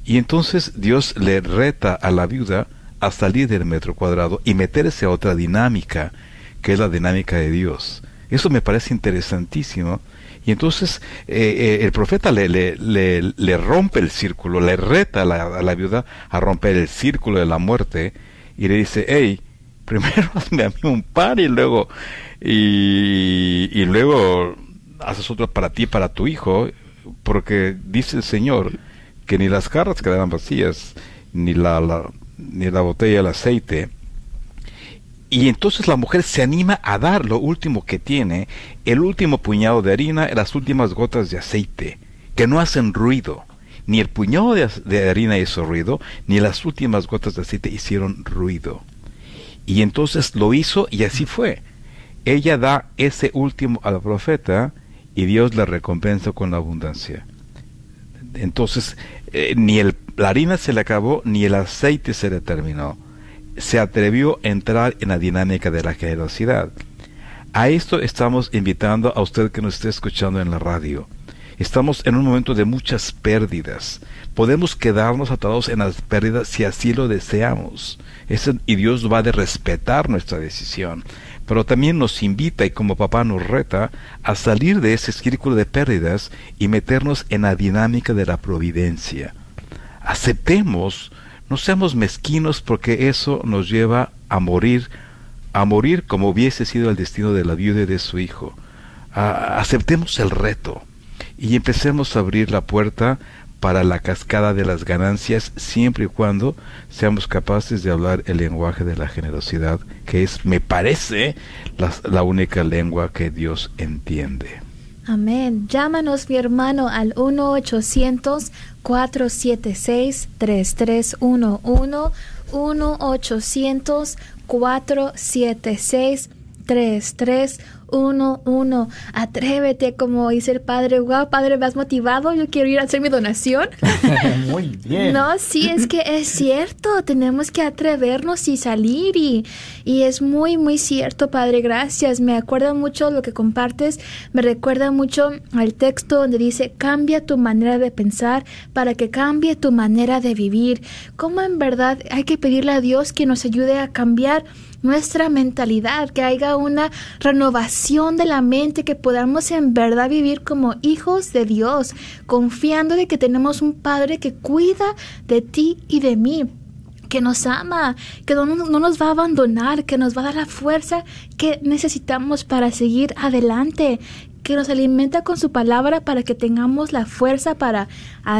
Y entonces Dios le reta a la viuda a salir del metro cuadrado y meterse a otra dinámica, que es la dinámica de Dios. Eso me parece interesantísimo. Y entonces eh, eh, el profeta le, le, le, rompe el círculo, le reta a la, a la, viuda a romper el círculo de la muerte y le dice, hey, primero hazme a mí un pan y luego, y, y luego haces otro para ti, para tu hijo, porque dice el Señor que ni las jarras quedarán vacías, ni la, la, ni la botella del aceite. Y entonces la mujer se anima a dar lo último que tiene, el último puñado de harina y las últimas gotas de aceite, que no hacen ruido. Ni el puñado de, harina hizo ruido, ni las últimas gotas de aceite hicieron ruido. Y entonces lo hizo y así fue. Ella da ese último al profeta y Dios le recompensa con la abundancia. Entonces, eh, ni la harina se le acabó, ni el aceite se le terminó. Se atrevió a entrar en la dinámica de la generosidad. A esto estamos invitando a usted que nos esté escuchando en la radio. Estamos en un momento de muchas pérdidas. Podemos quedarnos atados en las pérdidas si así lo deseamos. y Dios va a de respetar nuestra decisión pero también nos invita y como papá nos reta a salir de ese círculo de pérdidas y meternos en la dinámica de la providencia. Aceptemos, no seamos mezquinos porque eso nos lleva a morir, a morir como hubiese sido el destino de la viuda y de su hijo. aceptemos el reto y empecemos a abrir la puerta para la cascada de las ganancias siempre y cuando seamos capaces de hablar el lenguaje de la generosidad, que es, me parece, la, única lengua que Dios entiende. Amén. Llámanos, mi hermano, al 1-800-476-3311. 1-800-476-3311. 1, 1. Atrévete, como dice el padre. Wow, padre, ¿me has motivado? Yo quiero ir a hacer mi donación. Muy bien. No, sí, es que es cierto. Tenemos que atrevernos y salir. Y, y es muy, muy cierto, padre. Gracias. Me acuerda mucho lo que compartes. Me recuerda mucho al texto donde dice: cambia tu manera de pensar para que cambie tu manera de vivir. ¿Cómo en verdad hay que pedirle a Dios que nos ayude a cambiar nuestra mentalidad, que haya una renovación de la mente, que podamos en verdad vivir como hijos de Dios, confiando de que tenemos un Padre que cuida de ti y de mí que nos ama, que no, no, nos va a abandonar, que nos va a dar la fuerza que necesitamos para seguir adelante, que nos alimenta con su palabra para que tengamos la fuerza para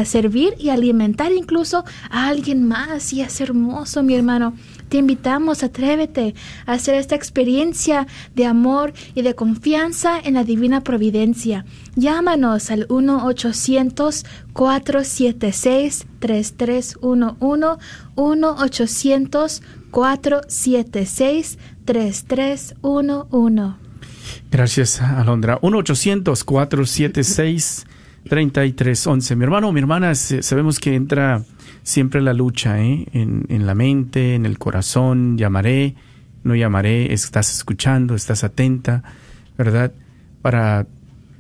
servir y alimentar incluso a alguien más. Y es hermoso, mi hermano. Te invitamos, atrévete a hacer esta experiencia de amor y de confianza en la divina providencia. Llámanos al 1-800-476-3311, 1-800-476-3311. Gracias, Alondra. 1-800-476-3311. Mi hermano, mi hermana, sabemos que entra siempre la lucha ¿eh? en, en la mente, en el corazón. Llamaré, no llamaré, estás escuchando, estás atenta, ¿verdad? Para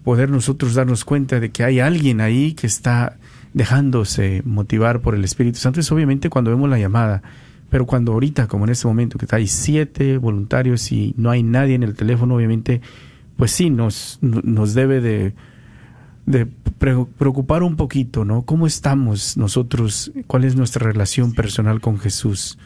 poder nosotros darnos cuenta de que hay alguien ahí que está dejándose motivar por el Espíritu Santo. Es obviamente cuando vemos la llamada pero cuando ahorita, como en este momento, que hay siete voluntarios y no hay nadie en el teléfono, obviamente, pues sí, nos, nos debe de, de preocupar un poquito, ¿no? ¿Cómo estamos nosotros? ¿Cuál es nuestra relación personal con Jesús?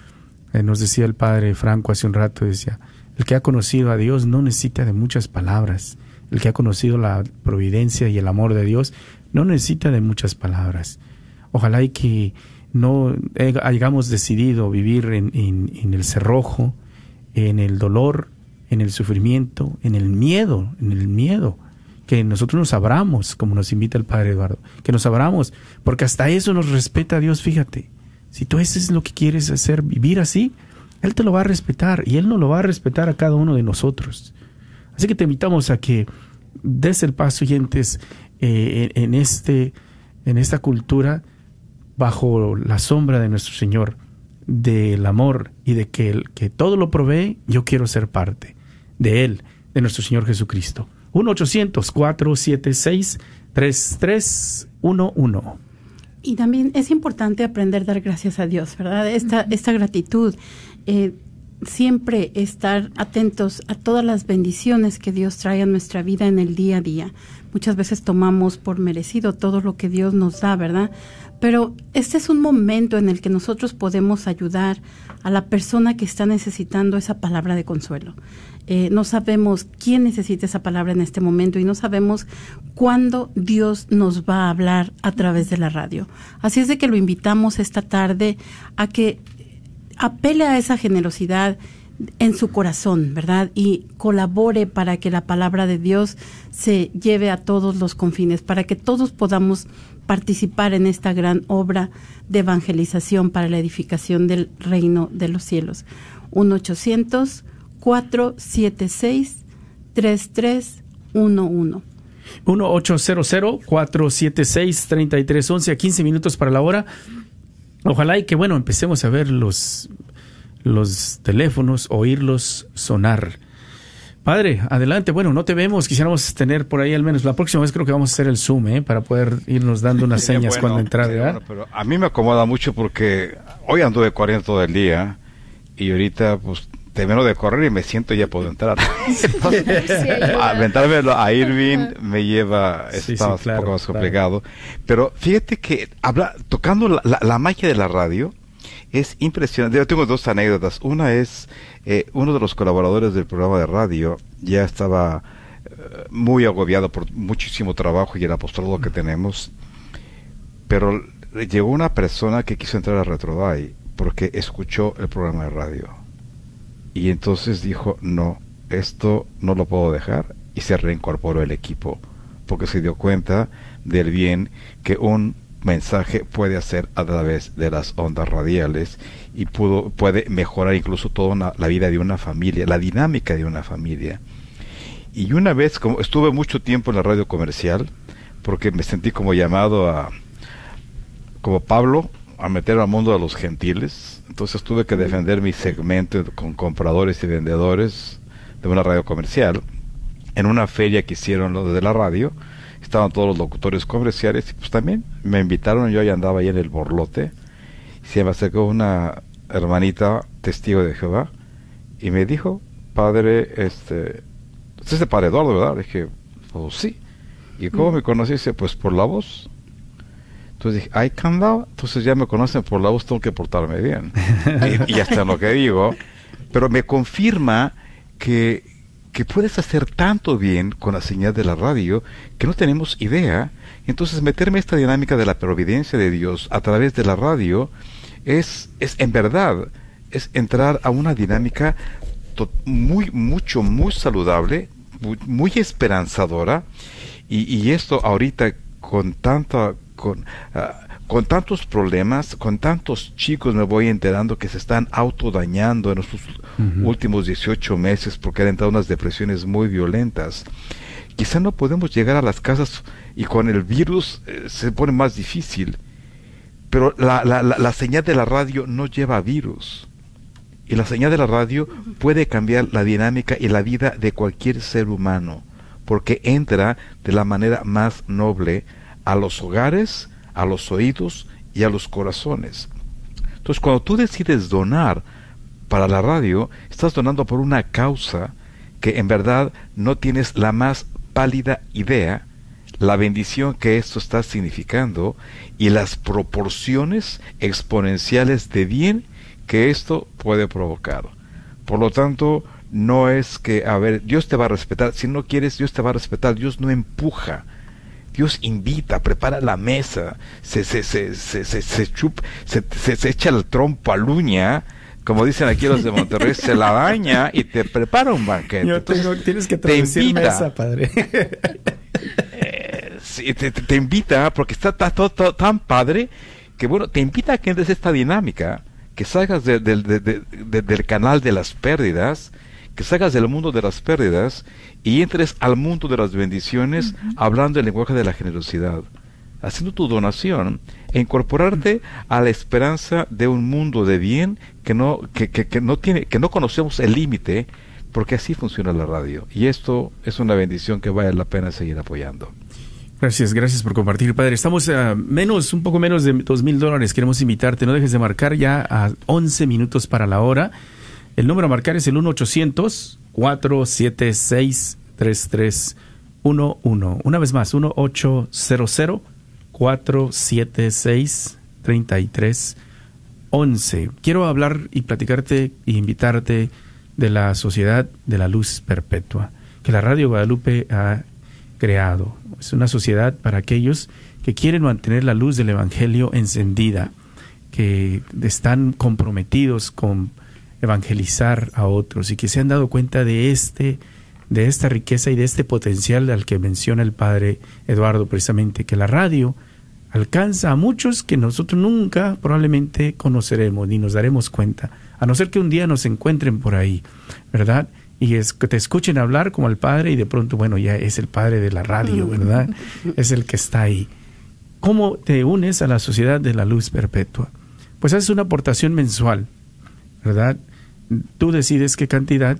Eh, nos decía el padre Franco hace un rato, decía, el que ha conocido a Dios no necesita de muchas palabras. El que ha conocido la providencia y el amor de Dios no necesita de muchas palabras. Ojalá y que no hayamos decidido vivir en, en, el cerrojo, en el dolor, en el sufrimiento, en el miedo, en el miedo, que nosotros nos abramos, como nos invita el Padre Eduardo, que nos abramos, porque hasta eso nos respeta Dios, fíjate. Si tú eso es lo que quieres hacer, vivir así, Él te lo va a respetar y Él no lo va a respetar a cada uno de nosotros. Así que te invitamos a que des el paso y entres eh, en, este, en esta cultura bajo la sombra de nuestro Señor, del amor y de que, el, que todo lo provee, yo quiero ser parte de Él, de nuestro Señor Jesucristo. 1-800-476-3311. Y también es importante aprender a dar gracias a Dios, ¿verdad? Esta, esta gratitud. Eh, siempre estar atentos a todas las bendiciones que Dios trae a nuestra vida en el día a día. Muchas veces tomamos por merecido todo lo que Dios nos da, ¿verdad? Pero este es un momento en el que nosotros podemos ayudar a la persona que está necesitando esa palabra de consuelo. Eh, no sabemos quién necesita esa palabra en este momento y no sabemos cuándo Dios nos va a hablar a través de la radio. Así es de que lo invitamos esta tarde a que apele a esa generosidad en su corazón, ¿verdad? Y colabore para que la palabra de Dios se lleve a todos los confines, para que todos podamos participar en esta gran obra de evangelización para la edificación del reino de los cielos. 1 800 476 3311 1-800-476-3311 a 15 minutos para la hora. Ojalá y que, bueno, empecemos a ver los, los teléfonos, oírlos sonar. Padre, adelante. Bueno, no te vemos. Quisiéramos tener por ahí al menos la próxima vez creo que vamos a hacer el Zoom, ¿eh? Para poder irnos dando unas señas cuando entrar, ¿verdad? pero a mí me acomoda mucho porque hoy anduve corriendo todo el día y ahorita pues termino de correr y me siento y ya puedo entrar. Aventarme a Irving me lleva, está un poco más complicado. Pero fíjate que habla, tocando la, la, magia de la radio, es impresionante. Yo tengo dos anécdotas. Una es, eh, uno de los colaboradores del programa de radio ya estaba eh, muy agobiado por muchísimo trabajo y el apostolado que tenemos, pero llegó una persona que quiso entrar a Retroday porque escuchó el programa de radio y entonces dijo, no, esto no lo puedo dejar y se reincorporó el equipo porque se dio cuenta del bien que un mensaje puede hacer a través de las ondas radiales y pudo, puede mejorar incluso toda la vida de una familia, la dinámica de una familia. Y una vez, como estuve mucho tiempo en la radio comercial, porque me sentí como llamado a, como Pablo, a meter al mundo a los gentiles. Entonces tuve que defender mi segmento con compradores y vendedores de una radio comercial. En una feria que hicieron los de la radio, estaban todos los locutores comerciales y pues también me invitaron, yo ya andaba ahí en el borlote. Y se me acercó una hermanita testigo de Jehová y me dijo, padre, este, usted es de padre Eduardo, ¿verdad? Le dije, pues sí. ¿Y cómo me conociste? Pues por la voz. Entonces dije, ay, candado, entonces ya me conocen por la voz, tengo que portarme bien. y, hasta lo que digo, pero me confirma que, que puedes hacer tanto bien con la señal de la radio que no tenemos idea. Entonces meterme esta dinámica de la providencia de Dios a través de la radio es, es en verdad, es entrar a una dinámica muy, mucho, muy saludable, muy, muy esperanzadora. Y, y esto ahorita con tanta con, ah, con tantos problemas, con tantos chicos me voy enterando que se están autodañando en estos últimos 18 meses porque han entrado unas depresiones muy violentas. Quizá no podemos llegar a las casas y con el virus eh, se pone más difícil, pero la, la, la señal de la radio no lleva virus. Y la señal de la radio puede cambiar la dinámica y la vida de cualquier ser humano, porque entra de la manera más noble a los hogares, a los oídos y a los corazones. Entonces, cuando tú decides donar para la radio, estás donando por una causa que en verdad no tienes la más pálida idea la bendición que esto está significando y las proporciones exponenciales de bien que esto puede provocar. Por lo tanto, no es que, a ver, Dios te va a respetar, si no quieres, Dios te va a respetar, Dios no empuja, Dios invita, prepara la mesa, se, se, se, se, se, se, se, echa el trompo a uña, como dicen aquí los de Monterrey, se la daña y te prepara un banquete. Yo tengo, tienes que traducir te invita, mesa, padre. eh, sí, te, te, invita, porque está, está todo, todo, tan padre, que bueno, te invita a que entres esta dinámica que salgas del canal de las pérdidas, que salgas del mundo de las pérdidas y entres al mundo de las bendiciones hablando el lenguaje de la generosidad, haciendo tu donación e incorporarte a la esperanza de un mundo de bien que no, que, que no tiene, que no conocemos el límite, porque así funciona la radio. Y esto es una bendición que vale la pena seguir apoyando. Gracias, gracias por compartir, Padre. Estamos a menos, un poco menos de dos mil dólares. Queremos invitarte. No dejes de marcar ya a 11 minutos para la hora. El número a marcar es el 1-800-476-3311. Una vez más, 1-800-476-3311. Quiero hablar y platicarte e invitarte de la Sociedad de la Luz Perpetua, que la Radio Guadalupe ha creado. Es una sociedad para aquellos que quieren mantener la luz del Evangelio encendida, que están comprometidos con evangelizar a otros y que se han dado cuenta de este de esta riqueza y de este potencial al que menciona el padre Eduardo precisamente que la radio alcanza a muchos que nosotros nunca probablemente conoceremos ni nos daremos cuenta a no ser que un día nos encuentren por ahí, ¿verdad? Y es que te escuchen hablar como el padre y de pronto, bueno, ya es el padre de la radio, ¿verdad? es el que está ahí. ¿Cómo te unes a la sociedad de la luz perpetua? Pues haces una aportación mensual, ¿verdad? Tú decides qué cantidad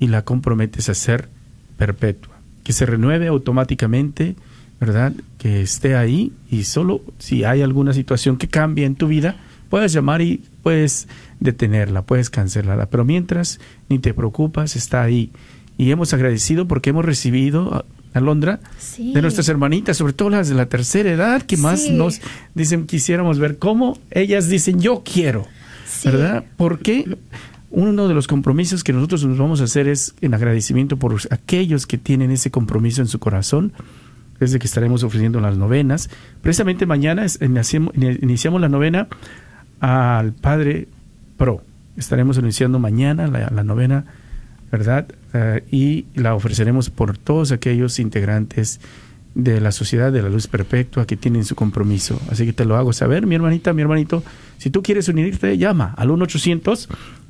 y la comprometes a ser perpetua, que se renueve automáticamente, ¿verdad? Que esté ahí y solo si hay alguna situación que cambie en tu vida, puedes llamar y puedes detenerla, puedes cancelarla, pero mientras ni te preocupas, está ahí. Y hemos agradecido porque hemos recibido a Londra de nuestras hermanitas, sobre todo las de la tercera edad, que más nos dicen quisiéramos ver cómo ellas dicen yo quiero, ¿verdad? Porque uno de los compromisos que nosotros nos vamos a hacer es en agradecimiento por aquellos que tienen ese compromiso en su corazón, desde que estaremos ofreciendo las novenas. Precisamente mañana iniciamos la novena al Padre Pro. Estaremos iniciando mañana la, novena, ¿verdad? Eh, y la ofreceremos por todos aquellos integrantes de la Sociedad de la Luz Perpetua que tienen su compromiso. Así que te lo hago saber, mi hermanita, mi hermanito. Si tú quieres unirte, llama al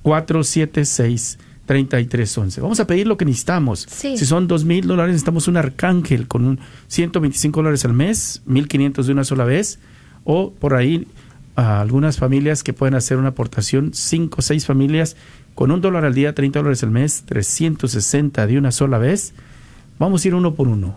1-800-476-3311. Vamos a pedir lo que necesitamos. Si son dos mil dólares, necesitamos un arcángel con un 125 dólares al mes, 1500 de una sola vez, o por ahí a algunas familias que pueden hacer una aportación, cinco o seis familias, con un dólar al día, 30 dólares al mes, 360 de una sola vez. Vamos a ir uno por uno.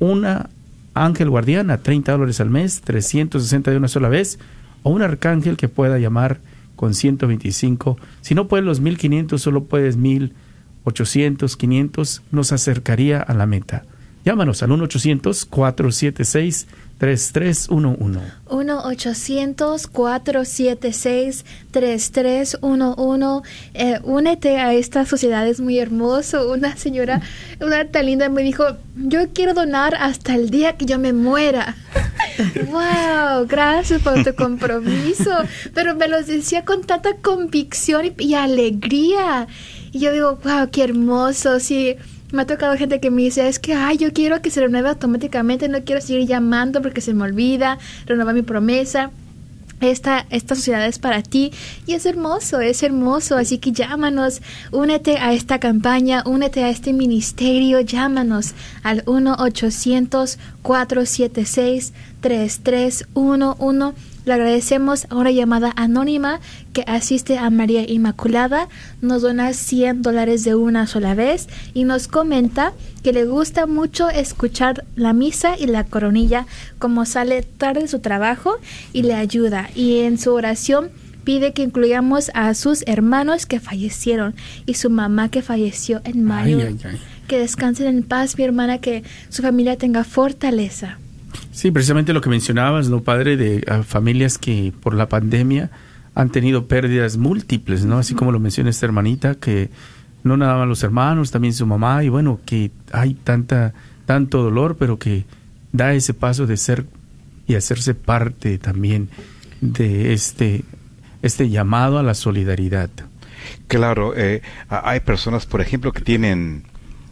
Una ángel guardián a 30 dólares al mes, 360 de una sola vez, o un arcángel que pueda llamar con 125. Si no puedes los 1500, solo puedes 1800, 500, nos acercaría a la meta. Llámanos al 1-800-476 3311. 1-800-476-3311. Eh, únete a esta sociedad, es muy hermoso. Una señora, una tan linda, me dijo: Yo quiero donar hasta el día que yo me muera. ¡Wow! Gracias por tu compromiso. Pero me lo decía con tanta convicción y, y alegría. Y yo digo: ¡Wow! ¡Qué hermoso! Sí me ha tocado gente que me dice, es que, ay, yo quiero que se renueve automáticamente, no quiero seguir llamando porque se me olvida, renueva mi promesa. Esta, esta sociedad es para ti y es hermoso, es hermoso, así que llámanos, únete a esta campaña, únete a este ministerio, llámanos al 1-800-476-3311 le agradecemos a una llamada anónima que asiste a María Inmaculada, nos dona 100 dólares de una sola vez y nos comenta que le gusta mucho escuchar la misa y la coronilla como sale tarde de su trabajo y le ayuda. Y en su oración pide que incluyamos a sus hermanos que fallecieron y su mamá que falleció en mayo. Que descansen en paz, mi hermana, que su familia tenga fortaleza. Sí, precisamente lo que mencionabas, ¿no, padre? De familias que por la pandemia han tenido pérdidas múltiples, ¿no? Así como lo menciona esta hermanita, que no nada más los hermanos, también su mamá, y bueno, que hay tanta, tanto dolor, pero que da ese paso de ser y hacerse parte también de este, este llamado a la solidaridad. Claro, eh, hay personas, por ejemplo, que tienen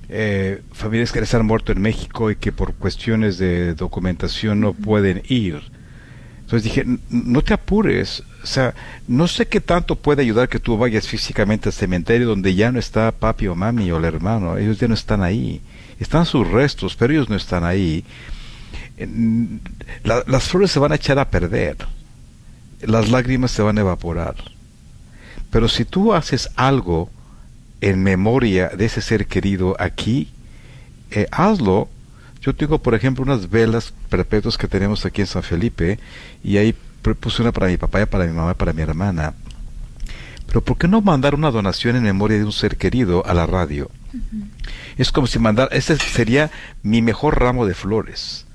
eh, familias que les han muerto en México y que por cuestiones de documentación no pueden ir. Entonces dije, no te apures, o sea, no sé qué tanto puede ayudar que tú vayas físicamente al cementerio donde ya no está papi o mami o el hermano, ellos ya no están ahí, están sus restos, pero ellos no están ahí. las flores se van a echar a perder, las lágrimas se van a evaporar. Pero si tú haces algo en memoria de ese ser querido aquí, eh, hazlo yo tengo, por ejemplo, unas velas perpetuas que tenemos aquí en San Felipe y ahí puse una para mi papá, y para mi mamá, y para mi hermana. Pero ¿por qué no mandar una donación en memoria de un ser querido a la radio? Es como si mandar, ese sería mi mejor ramo de flores.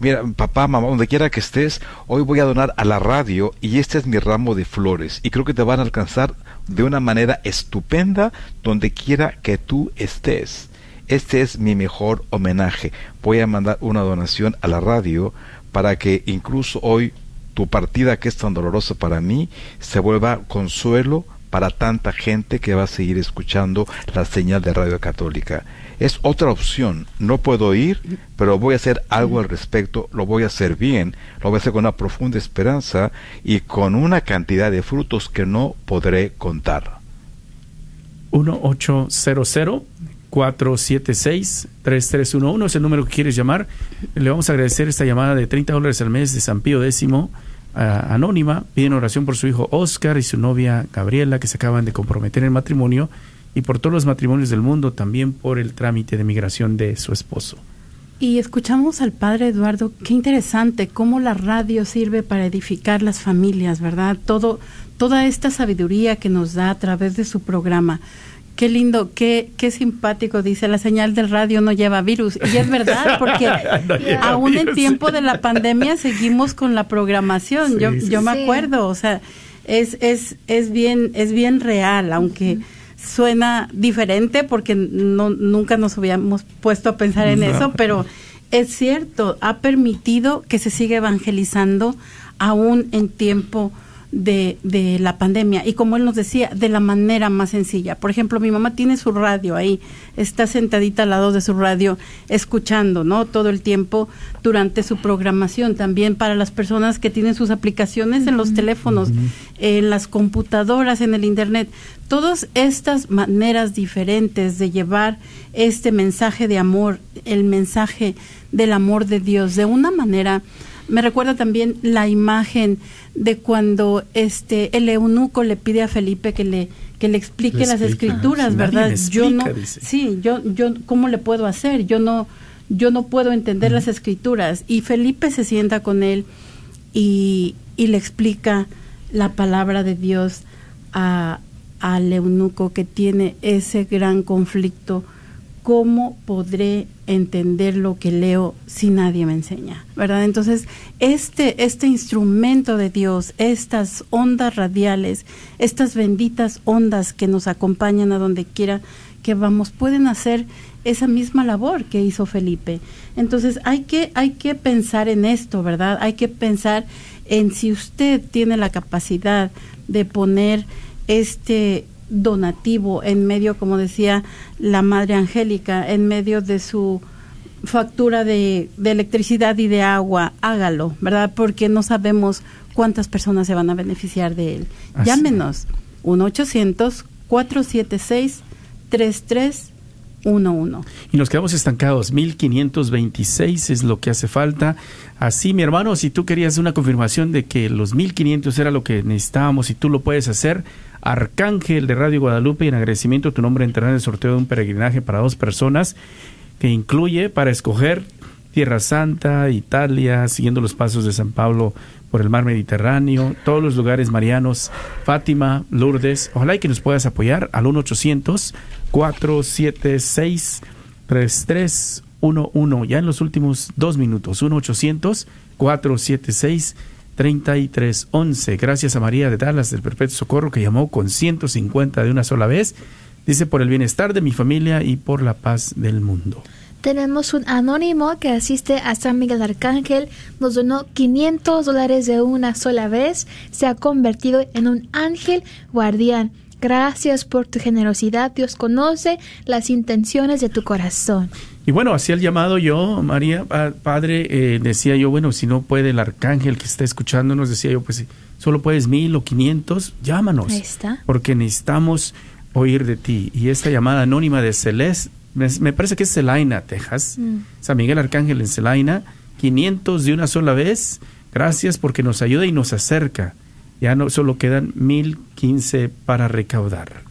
mira, papá, mamá, donde quiera que estés, hoy voy a donar a la radio y este es mi ramo de flores. Y creo que te van a alcanzar de una manera estupenda donde quiera que tú estés este es mi mejor homenaje. Voy a mandar una donación a la radio para que incluso hoy tu partida que es tan dolorosa para mí se vuelva consuelo para tanta gente que va a seguir escuchando la señal de Radio Católica. Es otra opción. No puedo ir, pero voy a hacer algo al respecto, lo voy a hacer bien, lo voy a hacer con una profunda esperanza y con una cantidad de frutos que no podré contar. 1800 476-3311 es el número que quieres llamar. Le vamos a agradecer esta llamada de 30 dólares al mes de San Pío X, anónima. Piden oración por su hijo Oscar y su novia Gabriela, que se acaban de comprometer en matrimonio, y por todos los matrimonios del mundo, también por el trámite de migración de su esposo. Y escuchamos al padre Eduardo, qué interesante cómo la radio sirve para edificar las familias, ¿verdad? Todo, toda esta sabiduría que nos da a través de su programa. Qué lindo, qué, qué simpático, dice, la señal del radio no lleva virus. Y es verdad, porque aún en tiempo de la pandemia seguimos con la programación. yo yo me acuerdo, o sea, es, es, es, bien, es bien real, aunque suena diferente porque no, nunca nos habíamos puesto a pensar en eso, pero es cierto, ha permitido que se siga evangelizando aún en tiempo de, de, la pandemia y como él nos decía, de la manera más sencilla. Por ejemplo, mi mamá tiene su radio ahí, está sentadita al lado de su radio escuchando, ¿no? Todo el tiempo durante su programación. También para las personas que tienen sus aplicaciones en los teléfonos, en las computadoras, en el Internet. Todas estas maneras diferentes de llevar este mensaje de amor, el mensaje del amor de Dios, de una manera me recuerda también la imagen de cuando este el eunuco le pide a Felipe que le que le explique las escrituras, ¿verdad? yo no Sí, yo yo cómo le puedo hacer? Yo no yo no puedo entender las escrituras. Y Felipe se sienta con él y, y le explica la palabra de Dios a al eunuco que tiene ese gran conflicto. ¿cómo podré entender lo que leo si nadie me enseña? ¿Verdad? Entonces, este, este instrumento de Dios, estas ondas radiales, estas benditas ondas que nos acompañan a donde quiera que vamos, pueden hacer esa misma labor que hizo Felipe. Entonces, hay que, hay que pensar en esto, ¿verdad? Hay que pensar en si usted tiene la capacidad de poner este donativo en medio, como decía la Madre Angélica, en medio de su factura de, electricidad y de agua, hágalo, ¿verdad? Porque no sabemos cuántas personas se van a beneficiar de él. Llámenos, 1-800-476-3311. Y nos quedamos estancados, 1526 es lo que hace falta. Así, mi hermano, si tú querías una confirmación de que los 1500 era lo que necesitábamos y tú lo puedes hacer, Arcángel de Radio Guadalupe y en agradecimiento tu nombre entrará en el sorteo de un peregrinaje para dos personas que incluye para escoger Tierra Santa, Italia, siguiendo los pasos de San Pablo por el mar Mediterráneo, todos los lugares marianos, Fátima, Lourdes. Ojalá y que nos puedas apoyar al 1-800-476-3311, ya en los últimos dos minutos, 1-800-476-3311. 3311. Gracias a María de Dallas del Perpetuo Socorro que llamó con 150 de una sola vez. Dice por el bienestar de mi familia y por la paz del mundo. Tenemos un anónimo que asiste a San Miguel Arcángel, nos donó 500 dólares de una sola vez, se ha convertido en un ángel guardián. Gracias por tu generosidad. Dios conoce las intenciones de tu corazón. Y bueno, hacía el llamado yo, María, pa- Padre, eh, decía yo, bueno, si no puede el arcángel que está escuchándonos, decía yo, pues si solo puedes mil o quinientos, llámanos. Ahí está. Porque necesitamos oír de ti. Y esta llamada anónima de Celeste, me, me parece que es Celina, Texas. Mm. San Miguel Arcángel en Celina, 500 de una sola vez. Gracias porque nos ayuda y nos acerca. Ya no solo quedan 1015 para recaudar.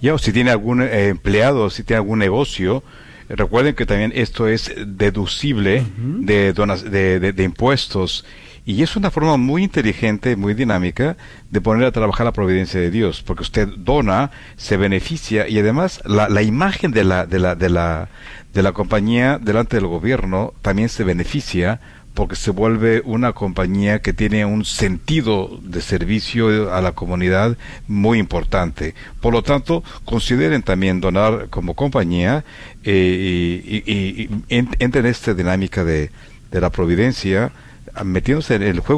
Ya, o si tiene algún eh, empleado, si tiene algún negocio, recuerden que también esto es deducible de, donas- de, de- de impuestos. Y es una forma muy inteligente, muy dinámica de poner a trabajar la providencia de Dios, porque usted dona, se beneficia y además la, la imagen de la, de, la, de, la, de la compañía delante del gobierno también se beneficia porque se vuelve una compañía que tiene un sentido de servicio a la comunidad muy importante. Por lo tanto, consideren también donar como compañía eh, y, y- y- y en- entren en esta dinámica de, de la providencia, metiéndose en el juego